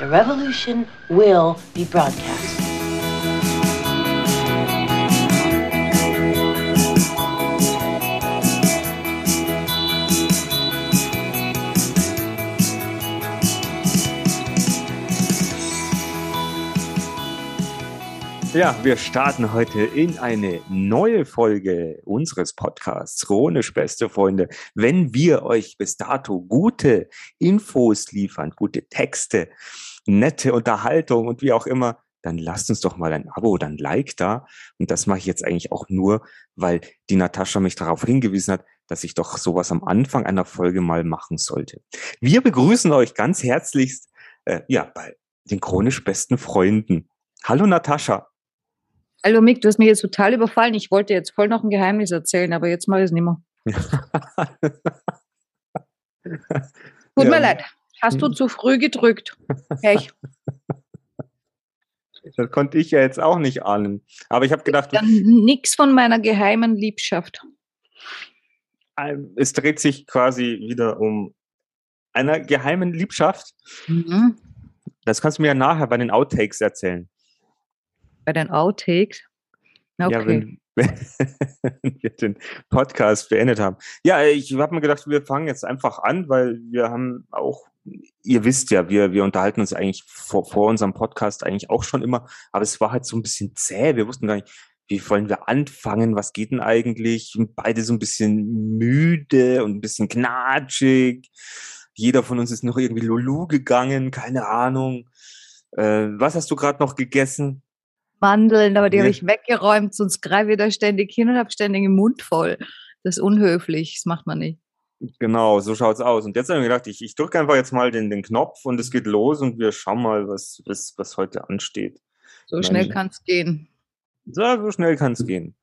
The revolution will be broadcast. Ja, wir starten heute in eine neue Folge unseres Podcasts Chronisch Beste Freunde. Wenn wir euch bis dato gute Infos liefern, gute Texte, nette Unterhaltung und wie auch immer, dann lasst uns doch mal ein Abo oder ein Like da. Und das mache ich jetzt eigentlich auch nur, weil die Natascha mich darauf hingewiesen hat, dass ich doch sowas am Anfang einer Folge mal machen sollte. Wir begrüßen euch ganz herzlichst äh, ja, bei den chronisch besten Freunden. Hallo Natascha. Hallo Mick, du hast mich jetzt total überfallen. Ich wollte jetzt voll noch ein Geheimnis erzählen, aber jetzt mache ich es nicht mehr. Tut ja. mir leid. Hast du hm. zu früh gedrückt? Pech. Das konnte ich ja jetzt auch nicht ahnen. Aber ich habe gedacht. Dann nichts von meiner geheimen Liebschaft. Ähm, es dreht sich quasi wieder um einer geheimen Liebschaft. Mhm. Das kannst du mir ja nachher bei den Outtakes erzählen bei den Outtakes. Okay. Ja, wenn, wenn wir den Podcast beendet haben. Ja, ich habe mir gedacht, wir fangen jetzt einfach an, weil wir haben auch, ihr wisst ja, wir, wir unterhalten uns eigentlich vor, vor unserem Podcast eigentlich auch schon immer, aber es war halt so ein bisschen zäh. Wir wussten gar nicht, wie wollen wir anfangen? Was geht denn eigentlich? Beide so ein bisschen müde und ein bisschen knatschig. Jeder von uns ist noch irgendwie Lulu gegangen, keine Ahnung. Äh, was hast du gerade noch gegessen? Mandeln, aber die ja. habe ich weggeräumt, sonst greife ich da ständig hin und habe ständig den Mund voll. Das ist unhöflich, das macht man nicht. Genau, so schaut's aus. Und jetzt habe ich gedacht, ich, ich drücke einfach jetzt mal den, den Knopf und es geht los und wir schauen mal, was, was, was heute ansteht. So schnell kann es gehen. So, so schnell kann es gehen.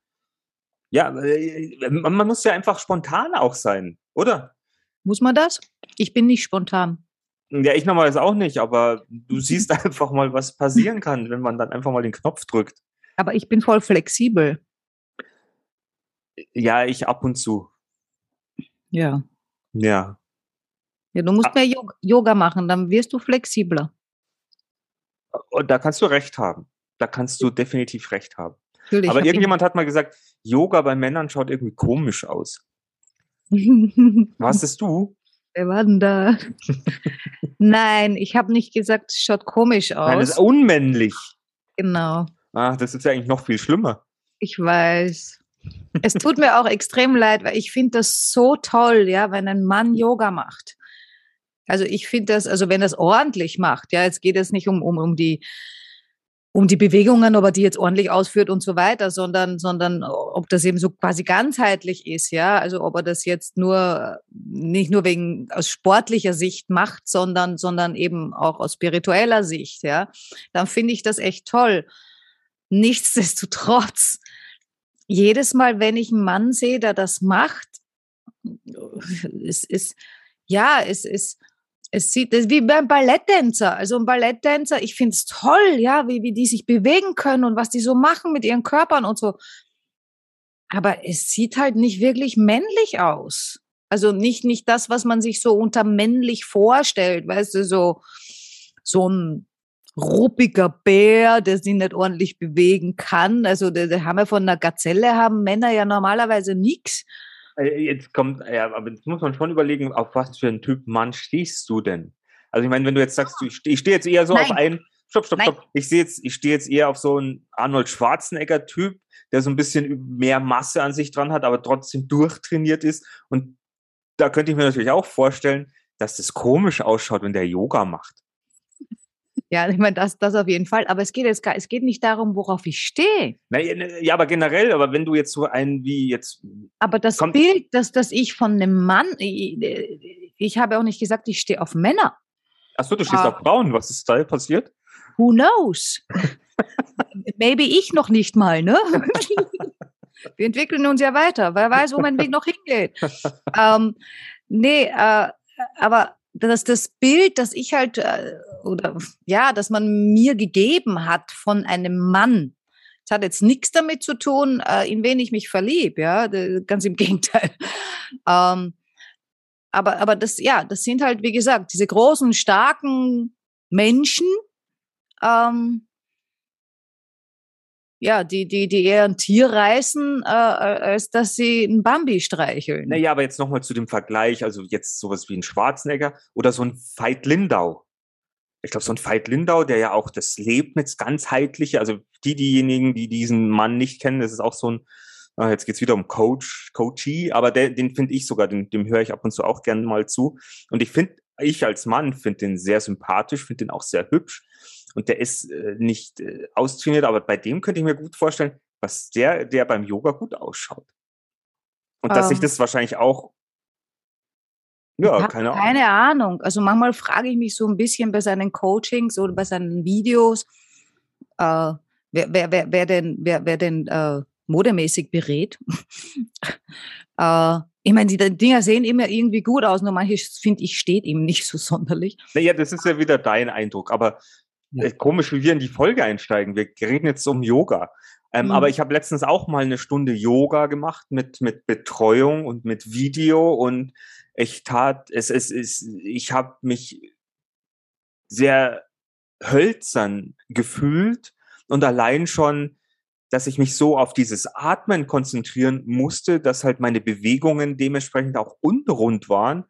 Ja, äh, man muss ja einfach spontan auch sein, oder? Muss man das? Ich bin nicht spontan. Ja, ich normalerweise auch nicht, aber du siehst einfach mal, was passieren kann, wenn man dann einfach mal den Knopf drückt. Aber ich bin voll flexibel. Ja, ich ab und zu. Ja. Ja. Ja, du musst ah. mehr Yoga machen, dann wirst du flexibler. Und da kannst du recht haben. Da kannst du definitiv recht haben. Natürlich, Aber irgendjemand hat mal gesagt, Yoga bei Männern schaut irgendwie komisch aus. Was ist du? Wer war denn da? Nein, ich habe nicht gesagt, es schaut komisch aus. Nein, das ist unmännlich. Genau. Ach, das ist ja eigentlich noch viel schlimmer. Ich weiß. Es tut mir auch extrem leid, weil ich finde das so toll, ja, wenn ein Mann Yoga macht. Also ich finde das, also wenn das ordentlich macht, ja, jetzt geht es nicht um, um, um die um die Bewegungen, ob er die jetzt ordentlich ausführt und so weiter, sondern, sondern ob das eben so quasi ganzheitlich ist, ja. Also ob er das jetzt nur, nicht nur wegen aus sportlicher Sicht macht, sondern, sondern eben auch aus spiritueller Sicht, ja. Dann finde ich das echt toll. Nichtsdestotrotz, jedes Mal, wenn ich einen Mann sehe, der das macht, es ist, ja, es ist, es sieht es wie beim Balletttänzer. Also ein Balletttänzer, ich finde es toll, ja, wie, wie die sich bewegen können und was die so machen mit ihren Körpern und so. Aber es sieht halt nicht wirklich männlich aus. Also nicht, nicht das, was man sich so unter männlich vorstellt, weißt du, so, so ein ruppiger Bär, der sich nicht ordentlich bewegen kann. Also, der, haben wir von einer Gazelle, haben Männer ja normalerweise nichts. Äh, jetzt kommt, ja, aber jetzt muss man schon überlegen, auf was für einen Typ Mann stehst du denn? Also ich meine, wenn du jetzt sagst, ich stehe steh jetzt eher so Nein. auf einen, stopp, stopp, Nein. stopp. Ich sehe jetzt, ich stehe jetzt eher auf so einen Arnold Schwarzenegger-Typ, der so ein bisschen mehr Masse an sich dran hat, aber trotzdem durchtrainiert ist. Und da könnte ich mir natürlich auch vorstellen, dass das komisch ausschaut, wenn der Yoga macht. Ja, ich meine, das, das auf jeden Fall. Aber es geht jetzt gar, es geht nicht darum, worauf ich stehe. Ja, aber generell, aber wenn du jetzt so einen wie jetzt. Aber das Bild, dass, dass ich von einem Mann, ich, ich habe auch nicht gesagt, ich stehe auf Männer. Achso, du stehst uh, auf Frauen. Was ist da passiert? Who knows? Maybe ich noch nicht mal, ne? Wir entwickeln uns ja weiter. Wer weiß, wo mein Weg noch hingeht. ähm, nee, äh, aber dass das Bild, das ich halt, äh, oder ja, dass man mir gegeben hat von einem Mann, das hat jetzt nichts damit zu tun, äh, in wen ich mich verliebe, ja, ganz im Gegenteil. Ähm, aber, aber das, ja, das sind halt, wie gesagt, diese großen, starken, Menschen, ähm, ja, die, die, die eher ein Tier reißen, äh, als dass sie ein Bambi streicheln. Naja, aber jetzt nochmal zu dem Vergleich, also jetzt sowas wie ein Schwarzenegger oder so ein Veit Lindau. Ich glaube, so ein Veit Lindau, der ja auch das Lebnis ganzheitliche, also die, diejenigen, die diesen Mann nicht kennen, das ist auch so ein, ah, jetzt geht's wieder um Coach, Coachee, aber der, den finde ich sogar, den, dem höre ich ab und zu auch gerne mal zu. Und ich finde, ich als Mann finde den sehr sympathisch, finde den auch sehr hübsch. Und der ist äh, nicht äh, austrainiert, aber bei dem könnte ich mir gut vorstellen, was der, der beim Yoga gut ausschaut. Und dass sich Ähm. das wahrscheinlich auch, ja, keine Ahnung. keine Ahnung. Also manchmal frage ich mich so ein bisschen bei seinen Coachings oder bei seinen Videos, äh, wer, wer, wer, wer denn, wer, wer denn äh, modemäßig berät. äh, ich meine, die Dinger sehen immer irgendwie gut aus, nur manches finde ich steht ihm nicht so sonderlich. Naja, das ist ja wieder dein Eindruck, aber Ja. äh, komisch, wie wir in die Folge einsteigen. Wir reden jetzt um Yoga. Ähm, Mhm. Aber ich habe letztens auch mal eine Stunde Yoga gemacht mit, mit Betreuung und mit Video und ich tat, es, es ist, ich habe mich sehr hölzern gefühlt und allein schon, dass ich mich so auf dieses Atmen konzentrieren musste, dass halt meine Bewegungen dementsprechend auch unrund waren.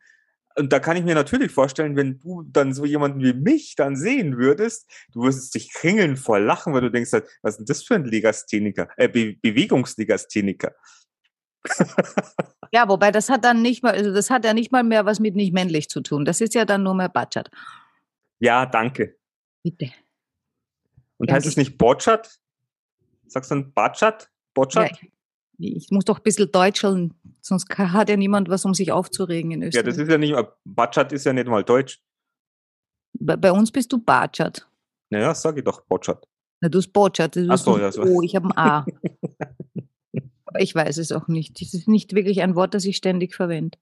Und da kann ich mir natürlich vorstellen, wenn du dann so jemanden wie mich dann sehen würdest, du würdest dich kringeln vor Lachen, weil du denkst, halt, was ist denn das für ein Legastheniker, äh, Be Bewegungslegastheniker? Ja, wobei das hat dann nicht mal, also das hat ja nicht mal mehr was mit nicht männlich zu tun. Das ist ja dann nur mehr Batschat. Ja, danke. Bitte. Und Ja, heißt es ich- nicht Botschat? Sagst du dann Batschat? Ja, Botschat? ich, ich muss doch ein bisschen deutscheln, sonst hat ja niemand was, um sich aufzuregen in Ja, Österreich. das ist ja nicht mal, Batschat ist ja nicht mal Deutsch. bei, bei uns bist du Batschat. Naja, sag ich doch Botschat. Na, du bist Botschat. Du Ach so, ja, so. O, ich habe ein A. Aber ich weiß es auch nicht. Das ist nicht wirklich ein Wort, das ich ständig verwende.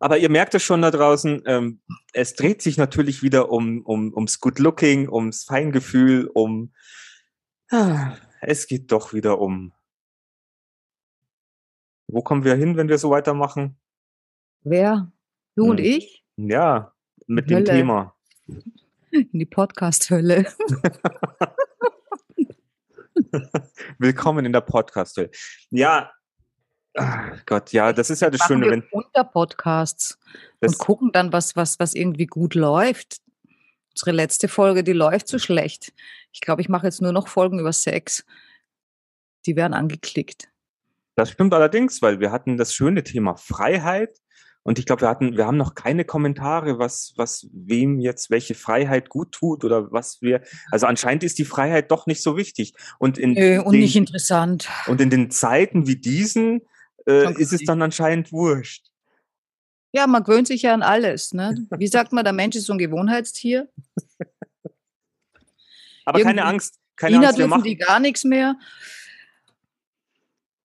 Aber ihr merkt es schon da draußen, ähm, es dreht sich natürlich wieder um, um, ums Good Looking, ums Feingefühl, um, ah, es geht doch wieder um, wo kommen wir hin, wenn wir so weitermachen? Wer? Du und Hm. ich? Ja, mit dem Hölle. Thema. In die Podcast-Hölle. Willkommen in der podcast -Welt. Ja, ah, Gott, ja, das ist ja das Machen Schöne, wir wenn unter Podcasts und gucken dann, was, was, was irgendwie gut läuft. Unsere letzte Folge, die läuft so schlecht. Ich glaube, ich mache jetzt nur noch Folgen über Sex. Die werden angeklickt. Das stimmt allerdings, weil wir hatten das schöne Thema Freiheit und ich glaube, wir hatten, wir haben noch keine Kommentare, was, was wem jetzt welche Freiheit gut tut oder was wir, also anscheinend ist die Freiheit doch nicht so wichtig. Und in, Nö, und den, nicht interessant. und in den Zeiten wie diesen äh, ist es dann anscheinend wurscht. Ja, man gewöhnt sich ja an alles. Ne? Wie sagt man, der Mensch ist so ein Gewohnheitstier. Aber Irgendwie- keine Angst, keine China Angst, wir machen, die gar nichts mehr.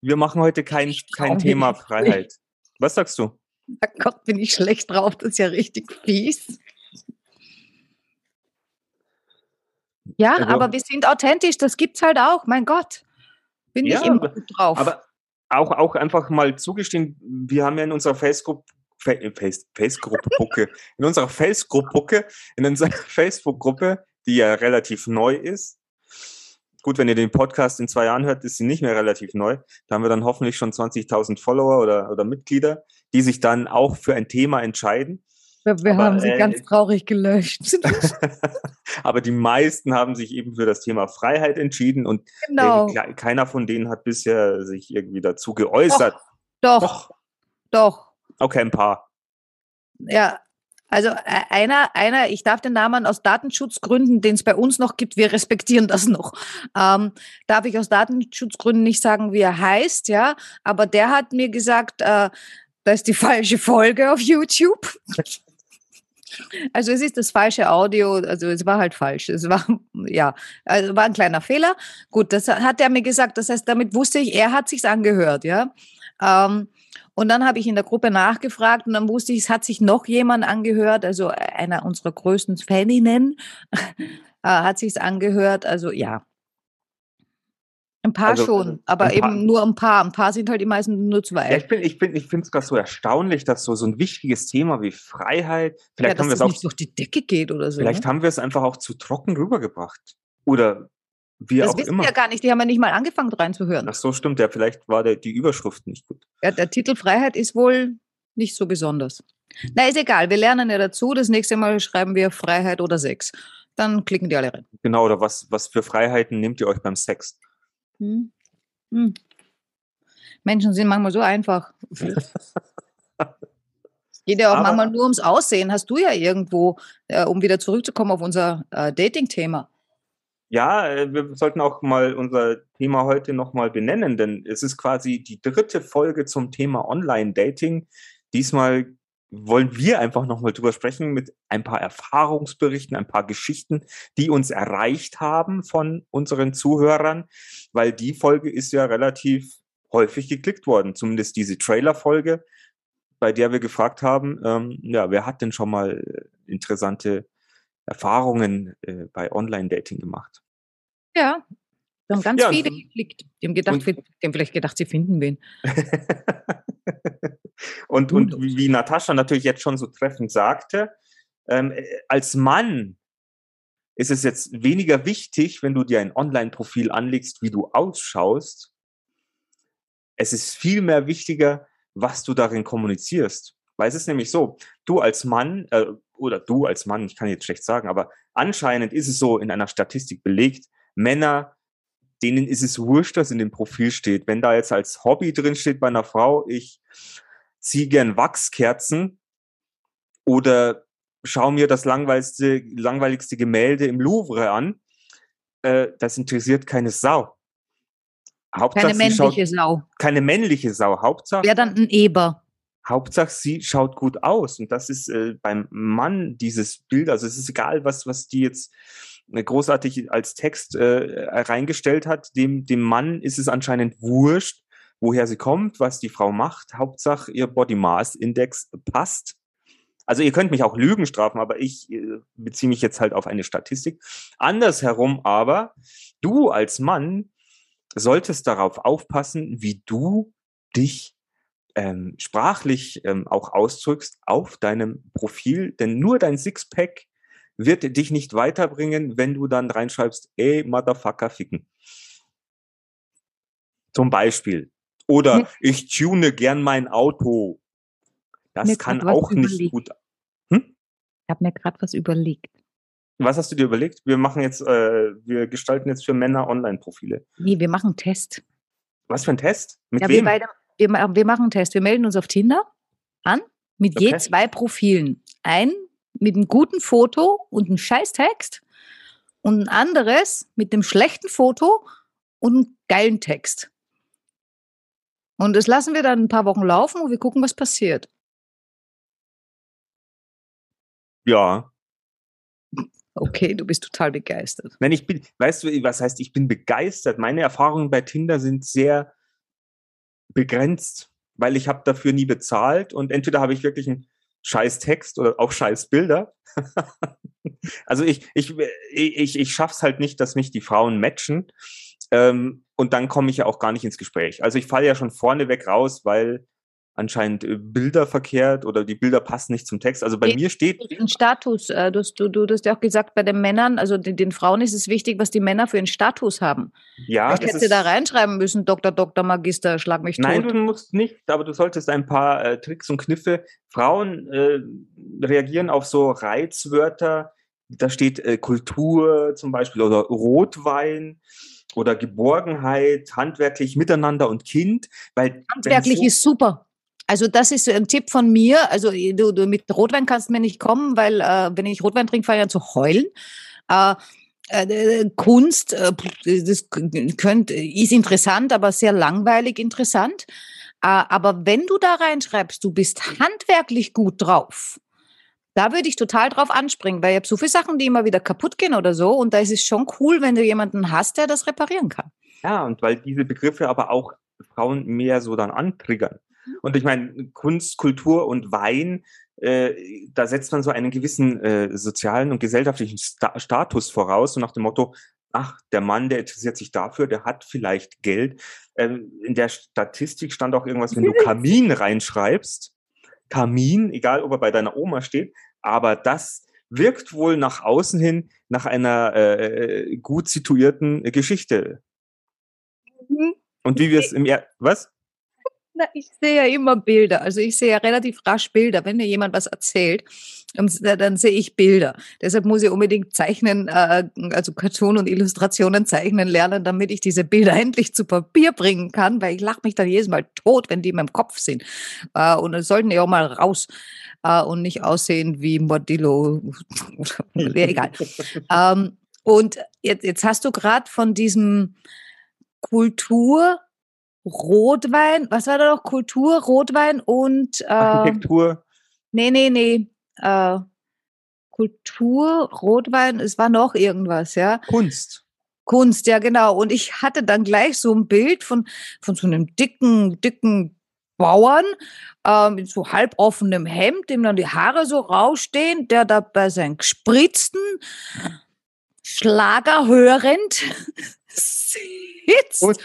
Wir machen heute kein, kein Thema. Freiheit. Was sagst du? Oh Gott, bin ich schlecht drauf. Das ist ja richtig fies. Ja, Also- aber wir sind authentisch. Das gibt's halt auch. Mein Gott. Bin Ja, ich immer gut drauf. Aber auch, auch einfach mal zugestehen, wir haben ja in unserer Facebook, Fa- Face, Face-Gruppe, in unserer Face-Gruppe, in unserer Facebook-Gruppe, die ja relativ neu ist. Gut, wenn ihr den Podcast in zwei Jahren hört, ist sie nicht mehr relativ neu. Da haben wir dann hoffentlich schon 20.000 Follower oder, oder Mitglieder, die sich dann auch für ein Thema entscheiden. wir wir aber, haben sie äh, ganz traurig gelöscht. Aber die meisten haben sich eben für das Thema Freiheit entschieden und genau. äh, keiner von denen hat bisher sich irgendwie dazu geäußert. Doch, Doch. doch. Okay, ein paar. Ja, also äh, einer, einer, ich darf den Namen aus Datenschutzgründen, den es bei uns noch gibt, wir respektieren das noch. Ähm, darf ich aus Datenschutzgründen nicht sagen, wie er heißt, ja, aber der hat mir gesagt, äh, das ist die falsche Folge auf YouTube. Also es ist das falsche Audio, also es war halt falsch. Es war, ja, also war ein kleiner Fehler. Gut, das hat er mir gesagt, das heißt, damit wusste ich, er hat sich's angehört, ja. Ähm, und dann habe ich in der Gruppe nachgefragt und dann wusste ich, es hat sich noch jemand angehört, also einer unserer größten Faninnen äh, hat sich's angehört. Also ja. Ein paar Also, schon, aber ein paar- eben nur ein paar. Ein paar sind halt die meisten nur zwei. Ja, ich bin, ich bin, ich finde es gerade so erstaunlich, dass so, so ein wichtiges Thema wie Freiheit, ja, vielleicht dass haben wir es auch, durch die Decke geht oder so. vielleicht ne? haben wir es einfach auch zu trocken rübergebracht. Oder wie Das auch wissen immer. wir ja gar nicht. Die haben ja nicht mal angefangen reinzuhören. Ach so, stimmt, ja, vielleicht war der, die Überschrift nicht gut. Ja, der Titel Freiheit ist wohl nicht so besonders. Na, ist egal. Wir lernen ja dazu. Das nächste Mal schreiben wir Freiheit oder Sex. Dann klicken die alle rein. Genau, oder was, was für Freiheiten nehmt ihr euch beim Sex? Hm. Hm. Menschen sind manchmal so einfach. Geht ja auch Aber- manchmal nur ums Aussehen. Hast du ja irgendwo, äh, um wieder zurückzukommen auf unser äh, Dating-Thema. Ja, äh, wir sollten auch mal unser Thema heute nochmal benennen, denn es ist quasi die dritte Folge zum Thema Online-Dating. Diesmal wollen wir einfach nochmal drüber sprechen mit ein paar Erfahrungsberichten, ein paar Geschichten, die uns erreicht haben von unseren Zuhörern, weil die Folge ist ja relativ häufig geklickt worden, zumindest diese Trailer-Folge, bei der wir gefragt haben, ähm, ja, wer hat denn schon mal äh, interessante Erfahrungen äh, bei Online-Dating gemacht? Ja. Da haben ganz Ja, viele und- geklickt. Die haben, gedacht, und- wir- die haben vielleicht gedacht, sie finden wen. und, und wie, wie Natascha natürlich jetzt schon so treffend sagte, ähm, äh, als Mann ist es jetzt weniger wichtig, wenn du dir ein Online-Profil anlegst, wie du ausschaust. Es ist viel mehr wichtiger, was du darin kommunizierst. Weil es ist nämlich so, du als Mann, äh, oder du als Mann, ich kann jetzt schlecht sagen, aber anscheinend ist es so in einer Statistik belegt, Männer, denen ist es wurscht, was in dem Profil steht. Wenn da jetzt als Hobby drin steht bei einer Frau, ich ziehe gern Wachskerzen oder schaue mir das langweiligste, langweiligste Gemälde im Louvre an, äh, das interessiert keine Sau. Hauptsache, Keine sie schaut, männliche Sau. keine männliche Sau. Hauptsache, Wäre dann ein Eber. Hauptsache, sie schaut gut aus. Und das ist äh, beim Mann dieses Bild, also es ist egal, was, was die jetzt äh, großartig als Text äh, reingestellt hat, dem, dem Mann ist es anscheinend wurscht, woher sie kommt, was die Frau macht. Hauptsache, ihr Body Mass Index passt. Also ihr könnt mich auch Lügen strafen, aber ich äh, beziehe mich jetzt halt auf eine Statistik. Andersherum aber, du als Mann solltest darauf aufpassen, wie du dich ähm, sprachlich ähm, auch ausdrückst auf deinem Profil, denn nur dein Sixpack wird dich nicht weiterbringen, wenn du dann reinschreibst, ey, Motherfucker, ficken. Zum Beispiel. Oder Hm. ich tune gern mein Auto. Das kann auch nicht überlegt. gut. Ich habe mir gerade was überlegt. Was hast du dir überlegt? Wir machen jetzt, äh, wir gestalten jetzt für Männer Online-Profile. Nee, wir machen einen Test. Was für ein Test? Mit Ja, wir wem? beide, wir, wir machen einen Test. Wir melden uns auf Tinder an mit je Okay. zwei Profilen. Ein mit einem guten Foto und einem Scheißtext und ein anderes mit einem schlechten Foto und einem geilen Text. Und das lassen wir dann ein paar Wochen laufen und wir gucken, was passiert. Ja. Okay, du bist total begeistert. Nein, ich bin, weißt du, was heißt, ich bin begeistert. Meine Erfahrungen bei Tinder sind sehr begrenzt, weil ich habe dafür nie bezahlt und entweder habe ich wirklich einen scheiß Text oder auch scheiß Bilder. also ich, ich, ich, ich schaff's halt nicht, dass mich die Frauen matchen. Ähm, und dann komme ich ja auch gar nicht ins Gespräch. Also ich falle ja schon vorneweg raus, weil anscheinend äh, Bilder verkehrt oder die Bilder passen nicht zum Text. Also bei mir steht, Ein Status, äh, du, hast- du, du hast ja auch gesagt, bei den Männern, also den, den Frauen ist es wichtig, was die Männer für einen Status haben. ja, das hätte da reinschreiben müssen, Doktor, Doktor, Magister, schlag mich tot. Nein, du musst nicht, aber du solltest ein paar äh, Tricks und Kniffe. Frauen äh, reagieren auf so Reizwörter. Da steht äh, Kultur zum Beispiel oder Rotwein oder Geborgenheit, handwerklich, Miteinander und Kind. Weil Handwerklich so- ist super. Also das ist ein Tipp von mir. Also du, du mit Rotwein kannst mir nicht kommen, weil äh, wenn ich Rotwein trinke, fange ich an zu heulen. Äh, äh, Kunst, äh, pff, das könnt, ist interessant, aber sehr langweilig interessant. Äh, aber wenn du da reinschreibst, du bist handwerklich gut drauf, da würde ich total drauf anspringen, weil ich habe so viele Sachen, die immer wieder kaputt gehen oder so. Und da ist es schon cool, wenn du jemanden hast, der das reparieren kann. Ja, und weil diese Begriffe aber auch Frauen mehr so dann antriggern. Und ich meine, Kunst, Kultur und Wein, äh, da setzt man so einen gewissen äh, sozialen und gesellschaftlichen Sta Status voraus, so nach dem Motto, ach, der Mann, der interessiert sich dafür, der hat vielleicht Geld. Ähm, in der Statistik stand auch irgendwas, wenn du Kamin reinschreibst, Kamin, egal ob er bei deiner Oma steht, aber das wirkt wohl nach außen hin nach einer äh, gut situierten Geschichte. Mhm. Und wie wir es im er was? Na, ich sehe ja immer Bilder. Also ich sehe ja relativ rasch Bilder. Wenn mir jemand was erzählt, dann sehe ich Bilder. Deshalb muss ich unbedingt zeichnen, äh, also Cartoon und Illustrationen zeichnen lernen, damit ich diese Bilder endlich zu Papier bringen kann, weil ich lache mich dann jedes Mal tot, wenn die in meinem Kopf sind. Äh, und dann sollten die auch mal raus äh, und nicht aussehen wie Mordillo. Egal. ähm, und jetzt, jetzt hast du gerade von diesem Kultur Rotwein, was war da noch? Kultur, Rotwein und äh, Architektur. Nee, nee, nee. Äh, Kultur, Rotwein, es war noch irgendwas, ja. Kunst. Kunst, ja, genau. Und ich hatte dann gleich so ein Bild von, von so einem dicken, dicken Bauern äh, mit so halboffenem Hemd, dem dann die Haare so rausstehen, der da bei seinen gespritzten Schlager hörend sitzt. Und,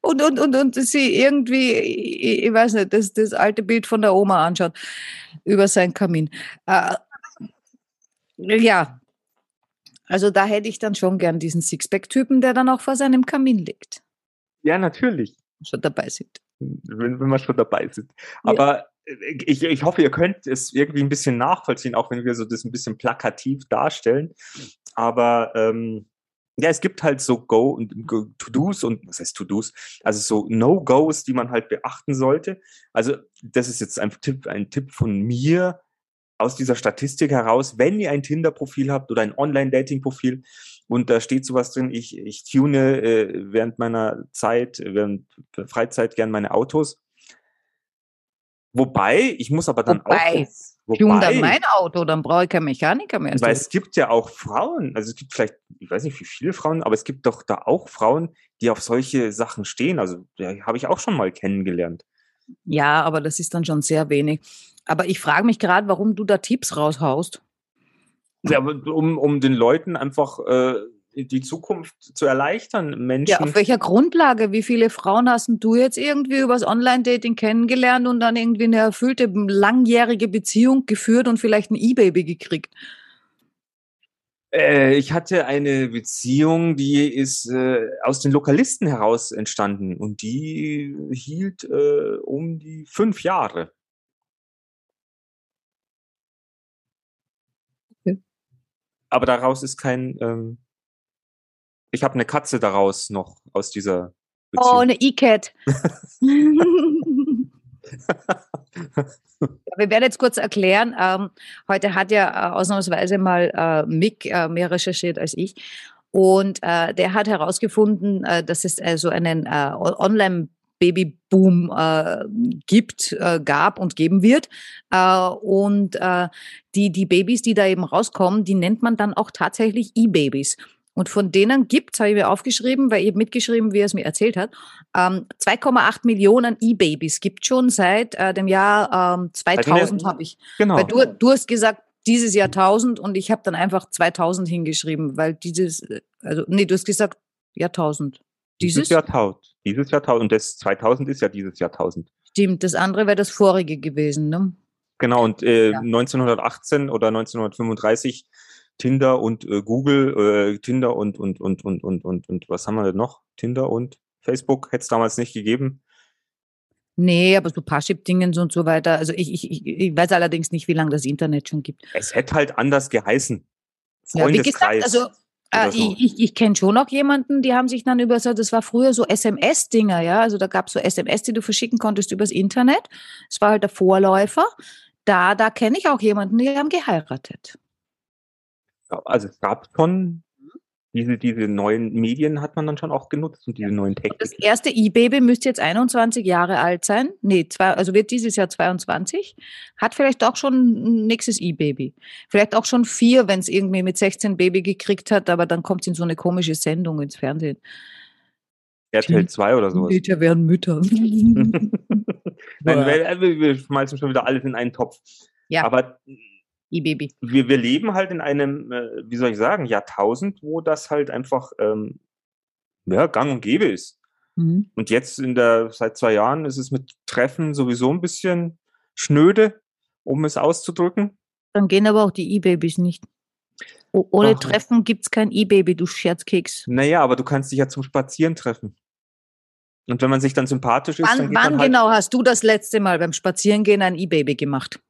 und, und, und, und sie irgendwie, ich, weiß nicht, das, das alte Bild von der Oma anschaut über seinen Kamin. Äh, ja, also da hätte ich dann schon gern diesen Sixpack-Typen, der dann auch vor seinem Kamin liegt. Ja, natürlich. Schon dabei sind. Wenn, wenn wir schon dabei sind. Aber ja. ich, ich hoffe, ihr könnt es irgendwie ein bisschen nachvollziehen, auch wenn wir so das ein bisschen plakativ darstellen. Aber ähm, ja, es gibt halt so Go und To-Dos und was heißt To-Dos? Also so No-Gos, die man halt beachten sollte. Also das ist jetzt ein Tipp, ein Tipp von mir aus dieser Statistik heraus. Wenn ihr ein Tinder-Profil habt oder ein Online-Dating-Profil und da steht sowas drin, ich, ich tune äh, während meiner Zeit, während der Freizeit gern meine Autos. Wobei, ich muss aber dann Wobei. auch Wobei, Tune dann mein Auto, dann brauche ich keinen Mechaniker mehr. Weil es gibt ja auch Frauen, also es gibt vielleicht, ich weiß nicht wie viele Frauen, aber es gibt doch da auch Frauen, die auf solche Sachen stehen. Also habe ich auch schon mal kennengelernt. Ja, aber das ist dann schon sehr wenig. Aber ich frage mich gerade, warum du da Tipps raushaust. Ja, um, um den Leuten einfach äh, die Zukunft zu erleichtern, Menschen. Ja, auf welcher Grundlage? Wie viele Frauen hast du jetzt irgendwie übers Online-Dating kennengelernt und dann irgendwie eine erfüllte, langjährige Beziehung geführt und vielleicht ein E-Baby gekriegt? Äh, ich hatte eine Beziehung, die ist äh, aus den Lokalisten heraus entstanden und die hielt äh, um die fünf Jahre. Aber daraus ist kein ähm, ich habe eine Katze daraus noch aus dieser oh, Beziehung. Oh, eine E-Cat. wir werden jetzt kurz erklären. Ähm, heute hat ja äh, ausnahmsweise mal äh, Mick äh, mehr recherchiert als ich. Und äh, der hat herausgefunden, äh, dass es also einen Online- Babyboom äh, gibt, äh, gab und geben wird. Äh, und die, die Babys, die da eben rauskommen, die nennt man dann auch tatsächlich E-Babys. Und von denen gibt es, habe ich mir aufgeschrieben, weil ich mitgeschrieben, wie er es mir erzählt hat, ähm, 2,8 Millionen E-Babys gibt schon seit äh, dem Jahr ähm, 2000 habe ich. Genau. Weil du, du hast gesagt, dieses Jahr 1000 und ich habe dann einfach 2000 hingeschrieben, weil dieses, also nee, du hast gesagt Jahrtausend. Dieses, dieses Jahrtausend. Dieses Jahrtausend. Und das 2000 ist ja dieses Jahrtausend. Stimmt, das andere wäre das vorige gewesen, ne? Genau, und äh, ja. 1918 oder 1935 Tinder und äh, Google, äh, Tinder und, und, und, und, und, und, und, was haben wir denn noch? Tinder und Facebook hätte es damals nicht gegeben. Nee, aber so Parship-Dingens und so weiter. Also ich, ich, ich weiß allerdings nicht, wie lange das Internet schon gibt. Es hätte halt anders geheißen. Ja, wie gesagt, also äh, so. ich, ich, ich kenne schon noch jemanden, die haben sich dann über so, das war früher so SMS-Dinger, ja. Also da gab es so SMS, die du verschicken konntest übers Internet. Das war halt der Vorläufer. Da, da kenne ich auch jemanden, die haben geheiratet also es gab schon diese, diese neuen Medien hat man dann schon auch genutzt und diese neuen Techniken. Das erste E-Baby müsste jetzt 21 Jahre alt sein. Nee, zwei, also wird dieses Jahr 22. Hat vielleicht auch schon ein nächstes E-Baby. Vielleicht auch schon vier, wenn es irgendwie mit 16 Baby gekriegt hat, aber dann kommt es in so eine komische Sendung ins Fernsehen. RTL 2 oder sowas. Väter werden Mütter. Nein, wir, wir schmeißen schon wieder alles in einen Topf. Ja. Aber E-Baby. wir, wir leben halt in einem, äh, wie soll ich sagen, Jahrtausend, wo das halt einfach ähm, ja, gang und gäbe ist. Mhm. Und jetzt in der, seit zwei Jahren ist es mit Treffen sowieso ein bisschen schnöde, um es auszudrücken. Dann gehen aber auch die E-Babys nicht. O ohne Ach. Treffen gibt es kein E-Baby, du Scherzkeks. Naja, aber du kannst dich ja zum Spazieren treffen. Und wenn man sich dann sympathisch ist, dann Wann, geht wann man halt, genau hast du das letzte Mal beim Spazierengehen ein E-Baby gemacht?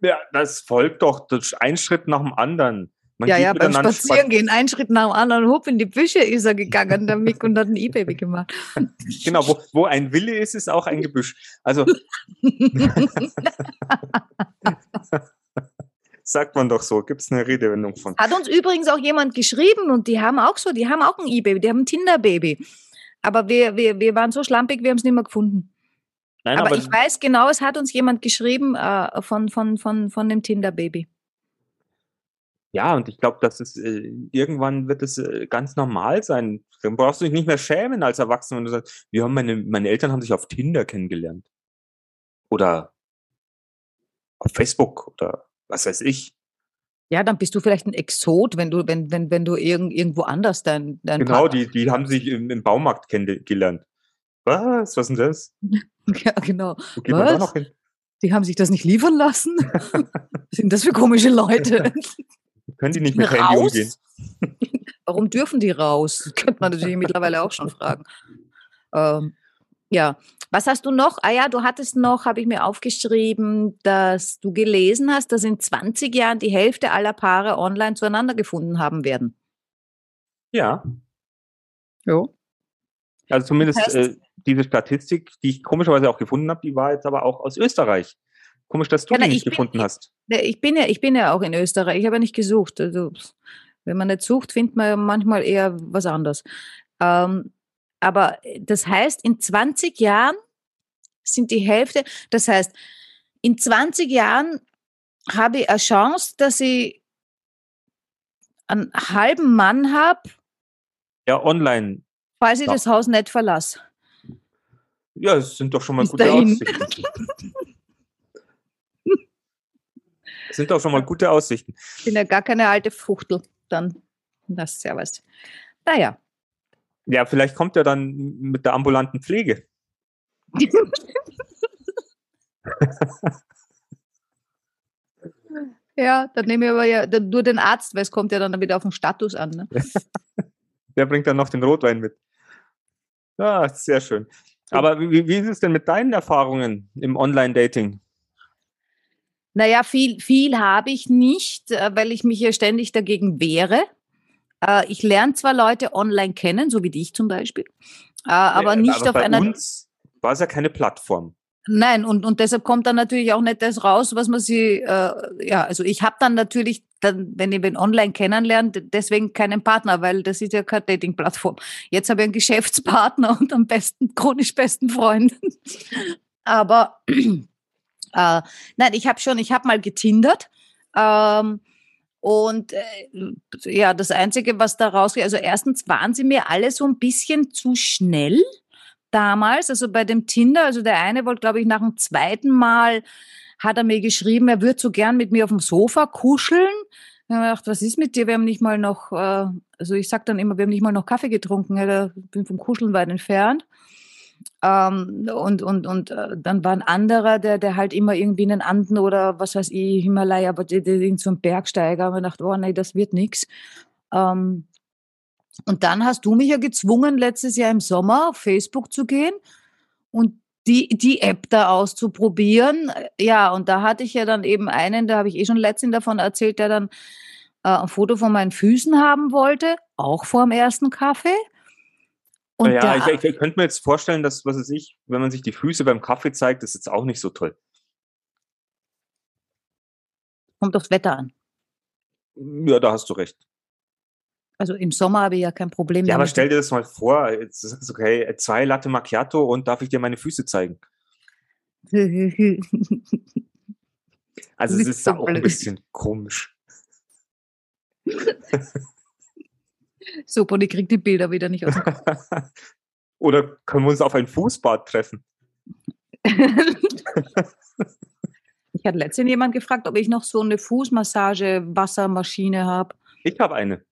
Ja, das folgt doch das ein Schritt nach dem anderen. Man ja, ja, beim Spazierengehen, ein Schritt nach dem anderen, hopp in die Büsche ist er gegangen, der Mick, und hat ein E-Baby gemacht. Genau, wo, wo ein Wille ist, ist auch ein Gebüsch. Also sagt man doch so, gibt es eine Redewendung von. Hat uns übrigens auch jemand geschrieben und die haben auch so, die haben auch ein E-Baby, die haben ein Tinder-Baby. Aber wir, wir, wir waren so schlampig, wir haben es nicht mehr gefunden. Nein, aber, ich weiß genau, es hat uns jemand geschrieben äh, von, von, von, von dem Tinder-Baby. Ja, und ich glaube, dass es äh, irgendwann wird es äh, ganz normal sein. Dann brauchst du dich nicht mehr schämen als Erwachsener, wenn du sagst, wir haben meine, meine Eltern haben sich auf Tinder kennengelernt. Oder auf Facebook oder was weiß ich. Ja, dann bist du vielleicht ein Exot, wenn du, wenn, wenn, wenn du irgend, irgendwo anders dein, dein Genau, Partner- die, die haben sich im, im Baumarkt kennengelernt. Was? Was denn das? Ja, genau. Wo geht man da Was? noch hin? Die haben sich das nicht liefern lassen. Was sind das für komische Leute? Können die nicht mit Handy raus? umgehen? Warum dürfen die raus? Könnte man natürlich mittlerweile auch schon fragen. Ähm, ja, was hast du noch? Ah ja, du hattest noch, habe ich mir aufgeschrieben, dass du gelesen hast, dass in 20 Jahren die Hälfte aller Paare online zueinander gefunden haben werden. Ja. Ja. Also zumindest heißt- äh, diese Statistik, die ich komischerweise auch gefunden habe, die war jetzt aber auch aus Österreich. Komisch, dass du Ja, die nicht ich bin- gefunden hast. Ich bin ja, ich bin ja auch in Österreich, ich habe ja nicht gesucht. Also, wenn man nicht sucht, findet man ja manchmal eher was anderes. Ähm, aber das heißt, in 20 Jahren sind die Hälfte, das heißt, in 20 Jahren habe ich eine Chance, dass ich einen halben Mann habe, Ja, online. falls ich Ja. das Haus nicht verlasse. Ja, es sind doch schon mal Bis gute dahin. Aussichten. Es sind doch schon mal gute Aussichten. Ich bin ja gar keine alte Fuchtel. Dann, das ist ja was. Naja. Ja, vielleicht kommt er dann mit der ambulanten Pflege. Ja, dann nehme ich aber ja dann nur den Arzt, weil es kommt ja dann wieder auf den Status an. Ne? Der bringt dann noch den Rotwein mit. Ah, sehr schön. Aber wie, wie ist es denn mit deinen Erfahrungen im Online-Dating? Naja, viel, viel habe ich nicht, äh, weil ich mich ja ständig dagegen wehre. Äh, Ich lerne zwar Leute online kennen, so wie dich zum Beispiel, äh, aber Nee, nicht aber auf bei einer. uns war es ja keine Plattform. Nein, und, und deshalb kommt dann natürlich auch nicht das raus, was man sie, äh, ja, also ich habe dann natürlich, dann, wenn ich wen online kennenlernt, deswegen keinen Partner, weil das ist ja keine Dating-Plattform. Jetzt habe ich einen Geschäftspartner und am besten, chronisch besten Freund. Aber äh, nein, ich habe schon, ich habe mal getindert. Ähm, und äh, ja, das Einzige, was da rausgeht, also erstens waren sie mir alle so ein bisschen zu schnell damals, also bei dem Tinder, also der eine wollte, glaube ich, nach dem zweiten Mal hat er mir geschrieben, er würde so gern mit mir auf dem Sofa kuscheln. Dann habe ich gedacht, was ist mit dir? Wir haben nicht mal noch, äh, also ich sag dann immer, wir haben nicht mal noch Kaffee getrunken, da bin vom Kuscheln weit entfernt. Ähm, und und, und äh, dann war ein anderer, der, der halt immer irgendwie in den Anden oder was weiß ich, Himalaya, aber der, der irgend so ein Bergsteiger, und ich dachte, oh nee, das wird nix. Ähm, und dann hast du mich ja gezwungen, letztes Jahr im Sommer auf Facebook zu gehen und die, die App da auszuprobieren. Ja, und da hatte ich ja dann eben einen, da habe ich eh schon letztens davon erzählt, der dann äh, ein Foto von meinen Füßen haben wollte, auch vor dem ersten Kaffee. Und ja, ich, ich könnte mir jetzt vorstellen, dass, was weiß ich, wenn man sich die Füße beim Kaffee zeigt, ist jetzt auch nicht so toll. kommt aufs Wetter an. Ja, da hast du recht. Also im Sommer habe ich ja kein Problem Ja, aber stell dir das mal vor, jetzt ist es okay, zwei Latte Macchiato und darf ich dir meine Füße zeigen? Also es ist auch ein bisschen komisch. Super, und ich kriege die Bilder wieder nicht aus dem Kopf. Oder können wir uns auf ein Fußbad treffen? Ich Mich hat letztens jemand gefragt, ob ich noch so eine Fußmassage-Wassermaschine habe. Ich habe eine.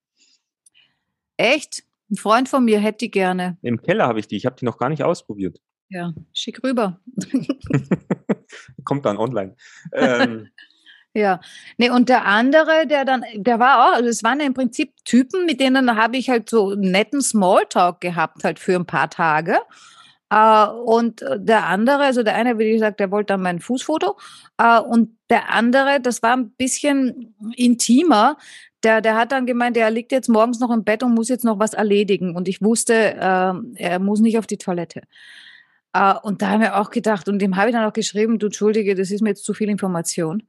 Echt? Ein Freund von mir hätte die gerne. Im Keller habe ich die. Ich habe die noch gar nicht ausprobiert. Ja, schick rüber. Kommt dann online. Ähm, Ja, nee, und der andere, der dann, der war auch, also es waren ja im Prinzip Typen, mit denen habe ich halt so netten Smalltalk gehabt, halt für ein paar Tage. Äh, und der andere, also der eine, wie gesagt, der wollte dann mein Fußfoto. Äh, und der andere, das war ein bisschen intimer. Der, der hat dann gemeint, er liegt jetzt morgens noch im Bett und muss jetzt noch was erledigen. Und ich wusste, äh, er muss nicht auf die Toilette. Äh, und da haben wir auch gedacht, und dem habe ich dann auch geschrieben, du Entschuldige, das ist mir jetzt zu viel Information.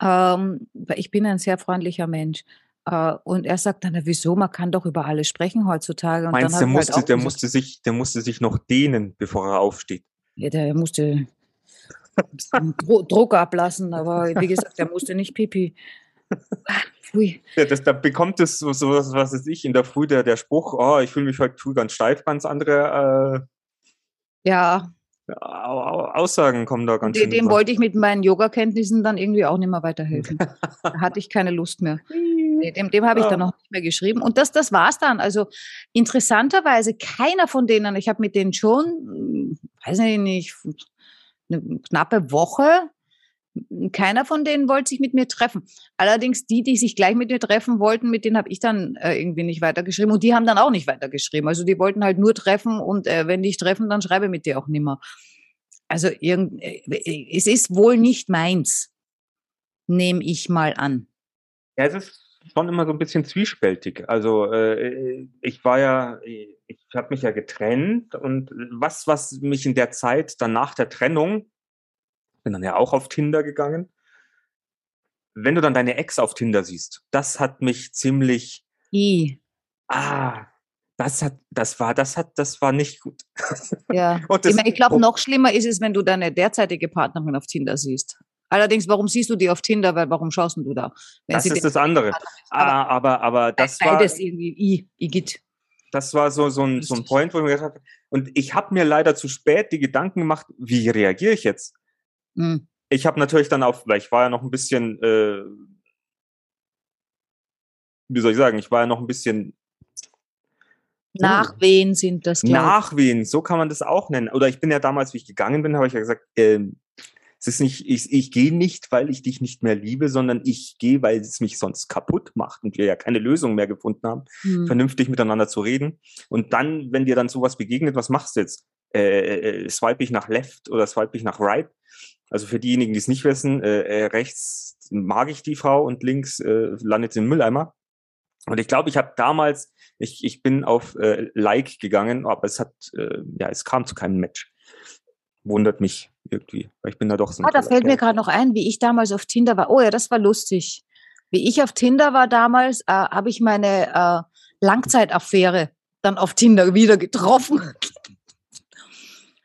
Ähm, weil ich bin ein sehr freundlicher Mensch. Äh, und er sagt dann, na, wieso, man kann doch über alles sprechen heutzutage. Und meinst du, der, ich musste, halt der, gesagt, musste sich, der musste sich noch dehnen, bevor er aufsteht? ja, der musste Druck ablassen, aber wie gesagt, der musste nicht pipi. Ah, Pfui. Ja, das, da bekommt es so, so was, was weiß ich, in der Früh der, der Spruch, oh, ich fühle mich heute früh ganz steif, ganz andere Ja, äh, Au- Aussagen kommen da ganz schön. dem wollte ich mit meinen Yoga-Kenntnissen dann irgendwie auch nicht mehr weiterhelfen. da hatte ich keine Lust mehr. Dem dem habe ich dann Ja. noch nicht mehr geschrieben. Und das, das war's dann. Also interessanterweise, keiner von denen, ich habe mit denen schon, hm, weiß ich nicht, eine knappe Woche, keiner von denen wollte sich mit mir treffen. Allerdings die, die sich gleich mit mir treffen wollten, mit denen habe ich dann äh, irgendwie nicht weitergeschrieben. Und die haben dann auch nicht weitergeschrieben. Also die wollten halt nur treffen und äh, wenn die ich treffen, dann schreibe mit dir auch nimmer. Also irgend, äh, es ist wohl nicht meins, nehme ich mal an. Ja, es ist schon immer so ein bisschen zwiespältig. Also äh, ich war ja, ich habe mich ja getrennt und was, was mich in der Zeit dann nach der Trennung, bin dann ja auch auf Tinder gegangen. Wenn du dann deine Ex auf Tinder siehst, das hat mich ziemlich, I, ah, das hat, das war, das hat, das war nicht gut. ja. Ich, das- mein, ich glaube, noch schlimmer ist es, wenn du deine derzeitige Partnerin auf Tinder siehst. Allerdings, warum siehst du die auf Tinder? Weil warum schaust du da? Das ist das andere. Aber- Ah, aber, aber das war, beides irgendwie I, Igitt. das war so, so ein, so ein. Point, wo ich mir gedacht habe, und ich habe mir leider zu spät die Gedanken gemacht, wie reagiere ich jetzt? Hm. ich habe natürlich dann auf, weil ich war ja noch ein bisschen, äh, wie soll ich sagen, ich war ja noch ein bisschen Nach wen sind das, glaube Nachwehen, so kann man das auch nennen. Oder ich bin ja damals, wie ich gegangen bin, habe ich ja gesagt, ähm, es ist nicht, ich, ich gehe nicht, weil ich dich nicht mehr liebe, sondern ich gehe, weil es mich sonst kaputt macht und wir ja keine Lösung mehr gefunden haben, Hm. vernünftig miteinander zu reden. Und dann, wenn dir dann sowas begegnet, was machst du jetzt? Äh, äh, swipe ich nach left oder swipe ich nach right? Also für diejenigen, die es nicht wissen, äh, äh, rechts mag ich die Frau und links äh, landet sie im Mülleimer. Und ich glaube, ich habe damals, ich, ich bin auf äh, Like gegangen, aber es hat, äh, ja, es kam zu keinem Match. Wundert mich irgendwie, weil ich bin da doch so Ah, da fällt mir gerade noch ein, wie ich damals auf Tinder war. Oh ja, das war lustig. Wie ich auf Tinder war damals, äh, habe ich meine äh, Langzeitaffäre dann auf Tinder wieder getroffen.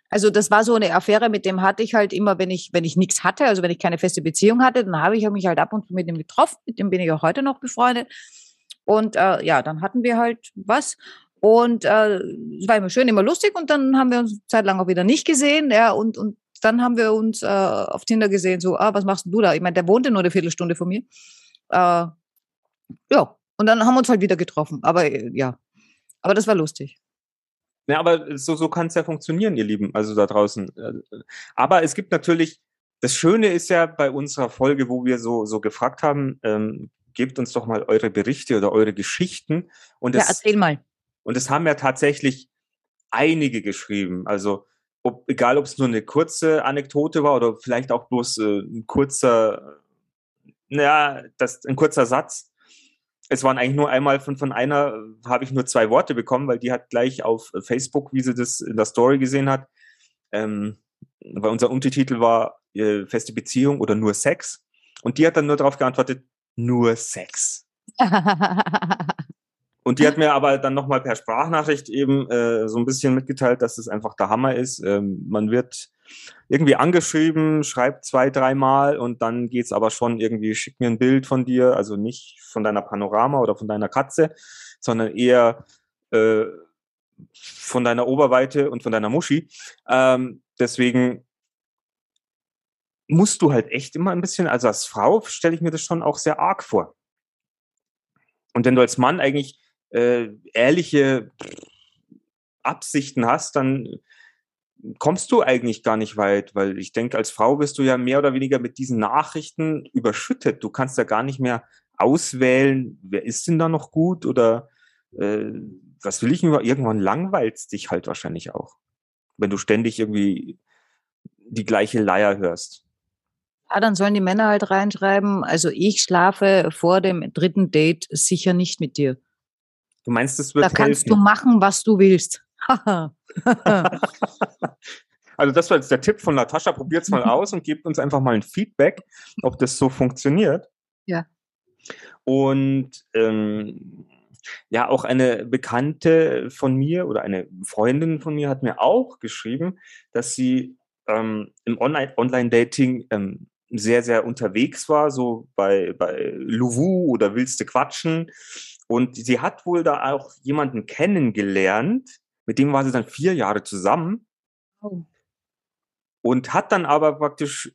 Also das war so eine Affäre, mit dem hatte ich halt immer, wenn ich, wenn ich nichts hatte, also wenn ich keine feste Beziehung hatte, dann habe ich mich halt ab und zu mit dem getroffen. Mit dem bin ich auch heute noch befreundet. Und äh, ja, dann hatten wir halt was. Und äh, es war immer schön, immer lustig. Und dann haben wir uns eine Zeit lang auch wieder nicht gesehen. Ja, und, und dann haben wir uns äh, auf Tinder gesehen, so, ah, was machst du da? Ich meine, der wohnte nur eine Viertelstunde von mir. Äh, ja, und dann haben wir uns halt wieder getroffen. Aber äh, ja, aber das war lustig. Ja, aber so, so kann es ja funktionieren, ihr Lieben, also da draußen. Äh, Aber es gibt natürlich, das Schöne ist ja bei unserer Folge, wo wir so, so gefragt haben, ähm, gebt uns doch mal eure Berichte oder eure Geschichten. Und Ja, es, erzähl mal. und es haben ja tatsächlich einige geschrieben. Also ob, egal, ob es nur eine kurze Anekdote war oder vielleicht auch bloß äh, ein kurzer, naja, das, ein kurzer Satz. Es waren eigentlich nur einmal von, von einer, habe ich nur zwei Worte bekommen, weil die hat gleich auf Facebook, wie sie das in der Story gesehen hat, ähm, weil unser Untertitel war äh, feste Beziehung oder nur Sex. Und die hat dann nur darauf geantwortet, nur Sex. Und die hat mir aber dann nochmal per Sprachnachricht eben äh, so ein bisschen mitgeteilt, dass es einfach der Hammer ist. Ähm, man wird irgendwie angeschrieben, schreibt zwei, dreimal und dann geht's aber schon irgendwie, schick mir ein Bild von dir, also nicht von deiner Panorama oder von deiner Katze, sondern eher äh, von deiner Oberweite und von deiner Muschi. Ähm, deswegen musst du halt echt immer ein bisschen, also als Frau stelle ich mir das schon auch sehr arg vor. Und wenn du als Mann eigentlich äh, ehrliche Absichten hast, dann kommst du eigentlich gar nicht weit, weil ich denke, als Frau bist du ja mehr oder weniger mit diesen Nachrichten überschüttet. Du kannst ja gar nicht mehr auswählen, wer ist denn da noch gut oder äh, was will ich über irgendwann langweilst dich halt wahrscheinlich auch, wenn du ständig irgendwie die gleiche Leier hörst. Ja, dann sollen die Männer halt reinschreiben, also ich schlafe vor dem dritten Date sicher nicht mit dir. Du meinst, das wird Da kannst helfen? du machen, was du willst. also das war jetzt der Tipp von Natascha. Probiert's mal aus und gebt uns einfach mal ein Feedback, ob das so funktioniert. Ja. Und ähm, ja, auch eine Bekannte von mir oder eine Freundin von mir hat mir auch geschrieben, dass sie ähm, im Online- Online-Dating ähm, sehr, sehr unterwegs war, so bei, bei Luwu oder Willste Quatschen. Und sie hat wohl da auch jemanden kennengelernt, mit dem war sie dann vier Jahre zusammen. Oh. Und hat dann aber praktisch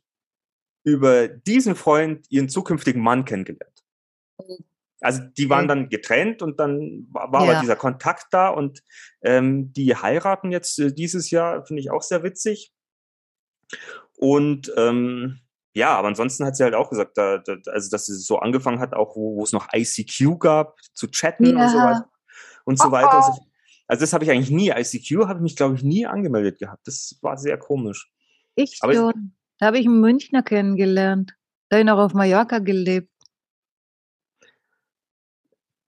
über diesen Freund ihren zukünftigen Mann kennengelernt. Oh. Also die waren dann getrennt und dann war, Ja. aber dieser Kontakt da und ähm, die heiraten jetzt äh, dieses Jahr, finde ich auch sehr witzig. Und ähm, ja, aber ansonsten hat sie halt auch gesagt, da, da, also dass sie so angefangen hat, auch wo, wo es noch ICQ gab, zu chatten und so Ja. weiter. Und so Oh, weiter. Also, das habe ich eigentlich nie. ICQ habe ich mich, glaube ich, nie angemeldet gehabt. Das war sehr komisch. Ich Aber schon. Da habe ich einen Münchner kennengelernt. Da habe ich noch auf Mallorca gelebt.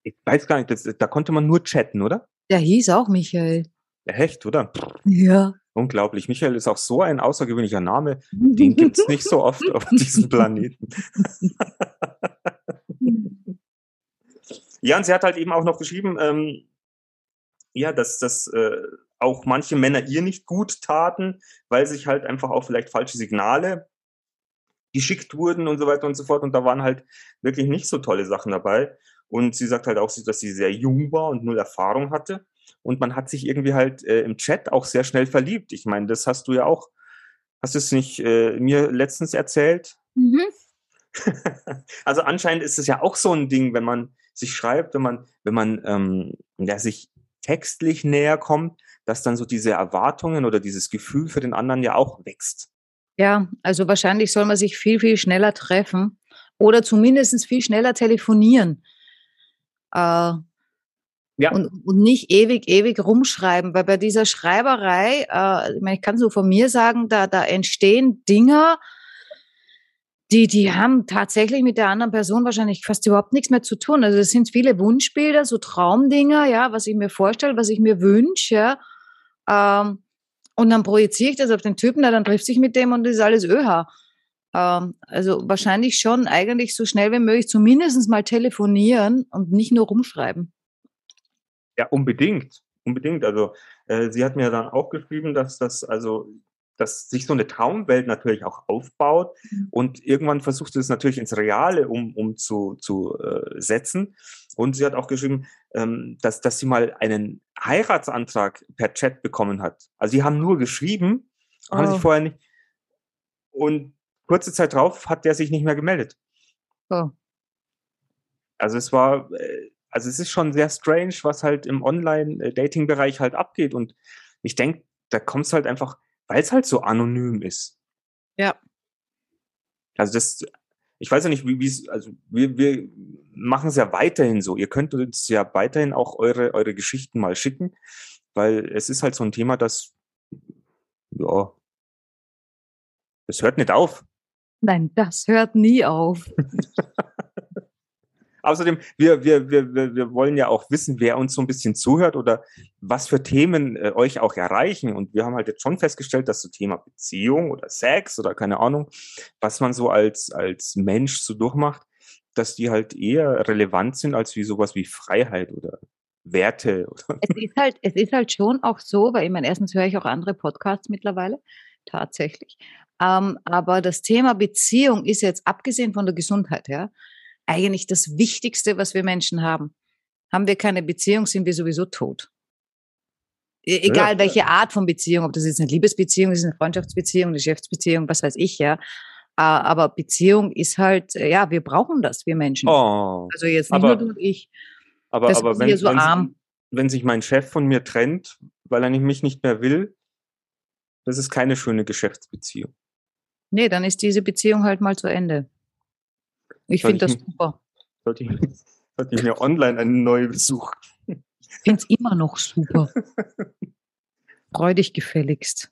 Ich weiß gar nicht, das, da konnte man nur chatten, oder? Der hieß auch Michael. Ja, echt, oder? Ja. Unglaublich. Michael ist auch so ein außergewöhnlicher Name. Den gibt es nicht so oft auf diesem Planeten. Ja, und sie hat halt eben auch noch geschrieben, ähm, ja, dass, dass äh, auch manche Männer ihr nicht gut taten, weil sich halt einfach auch vielleicht falsche Signale geschickt wurden und so weiter und so fort. Und da waren halt wirklich nicht so tolle Sachen dabei. Und sie sagt halt auch, dass sie sehr jung war und null Erfahrung hatte. Und man hat sich irgendwie halt äh, im Chat auch sehr schnell verliebt. Ich meine, das hast du ja auch, hast du es nicht äh, mir letztens erzählt? Mhm. also anscheinend ist es ja auch so ein Ding, wenn man sich schreibt, wenn man, wenn man ähm, ja, sich textlich näher kommt, dass dann so diese Erwartungen oder dieses Gefühl für den anderen ja auch wächst. Ja, also wahrscheinlich soll man sich viel, viel schneller treffen oder zumindest viel schneller telefonieren. Äh, Ja. und, und nicht ewig, ewig rumschreiben, weil bei dieser Schreiberei, äh, ich, meine, ich kann so von mir sagen, da, da entstehen Dinge, die, die haben tatsächlich mit der anderen Person wahrscheinlich fast überhaupt nichts mehr zu tun. Also es sind viele Wunschbilder, so Traumdinger, ja, was ich mir vorstelle, was ich mir wünsche, ja. Ähm, und dann projiziere ich das auf den Typen, na, dann trifft sich mit dem und das ist alles ÖH. Ähm, also wahrscheinlich schon eigentlich so schnell wie möglich zumindest mal telefonieren und nicht nur rumschreiben. Ja, unbedingt. Unbedingt. Also äh, sie hat mir dann auch geschrieben, dass das, also, dass sich so eine Traumwelt natürlich auch aufbaut Mhm. und irgendwann versucht sie es natürlich ins Reale um, um zu, zu äh, setzen. Und sie hat auch geschrieben, ähm, dass, dass sie mal einen Heiratsantrag per Chat bekommen hat. Also sie haben nur geschrieben, haben Oh. sich vorher nicht. Und kurze Zeit drauf hat der sich nicht mehr gemeldet. Oh. Also es war, äh, also es ist schon sehr strange, was halt im Online-Dating-Bereich halt abgeht. Und ich denke, da kommt es halt einfach, weil es halt so anonym ist. Ja. Also das, ich weiß ja nicht, wie es, also wir, wir machen es ja weiterhin so. Ihr könnt uns ja weiterhin auch eure, eure Geschichten mal schicken, weil es ist halt so ein Thema, das, ja, das hört nicht auf. Nein, das hört nie auf. Außerdem, wir, wir, wir, wir wollen ja auch wissen, wer uns so ein bisschen zuhört oder was für Themen äh, euch auch erreichen. Und wir haben halt jetzt schon festgestellt, dass so Thema Beziehung oder Sex oder keine Ahnung, was man so als, als Mensch so durchmacht, dass die halt eher relevant sind als wie sowas wie Freiheit oder Werte. Oder Es ist halt, es ist halt schon auch so, weil ich meine, erstens höre ich auch andere Podcasts mittlerweile, tatsächlich. Ähm, aber das Thema Beziehung ist jetzt abgesehen von der Gesundheit, ja, eigentlich das Wichtigste, was wir Menschen haben. Haben wir keine Beziehung, sind wir sowieso tot. E egal Ja. welche Art von Beziehung, ob das jetzt eine Liebesbeziehung ist, eine Freundschaftsbeziehung, eine Geschäftsbeziehung, was weiß ich, ja. Aber Beziehung ist halt, äh, ja, wir brauchen das, wir Menschen. Oh, Also jetzt nicht aber- nur du und ich. aber, das aber wenn, so wenn, arm. wenn sich mein Chef von mir trennt, weil er mich nicht mehr will, das ist keine schöne Geschäftsbeziehung. Nee, dann ist diese Beziehung halt mal zu Ende. Ich finde das super. Sollte ich, sollte ich mir online eine neue besuchen. Ich finde es immer noch super. Freu dich gefälligst.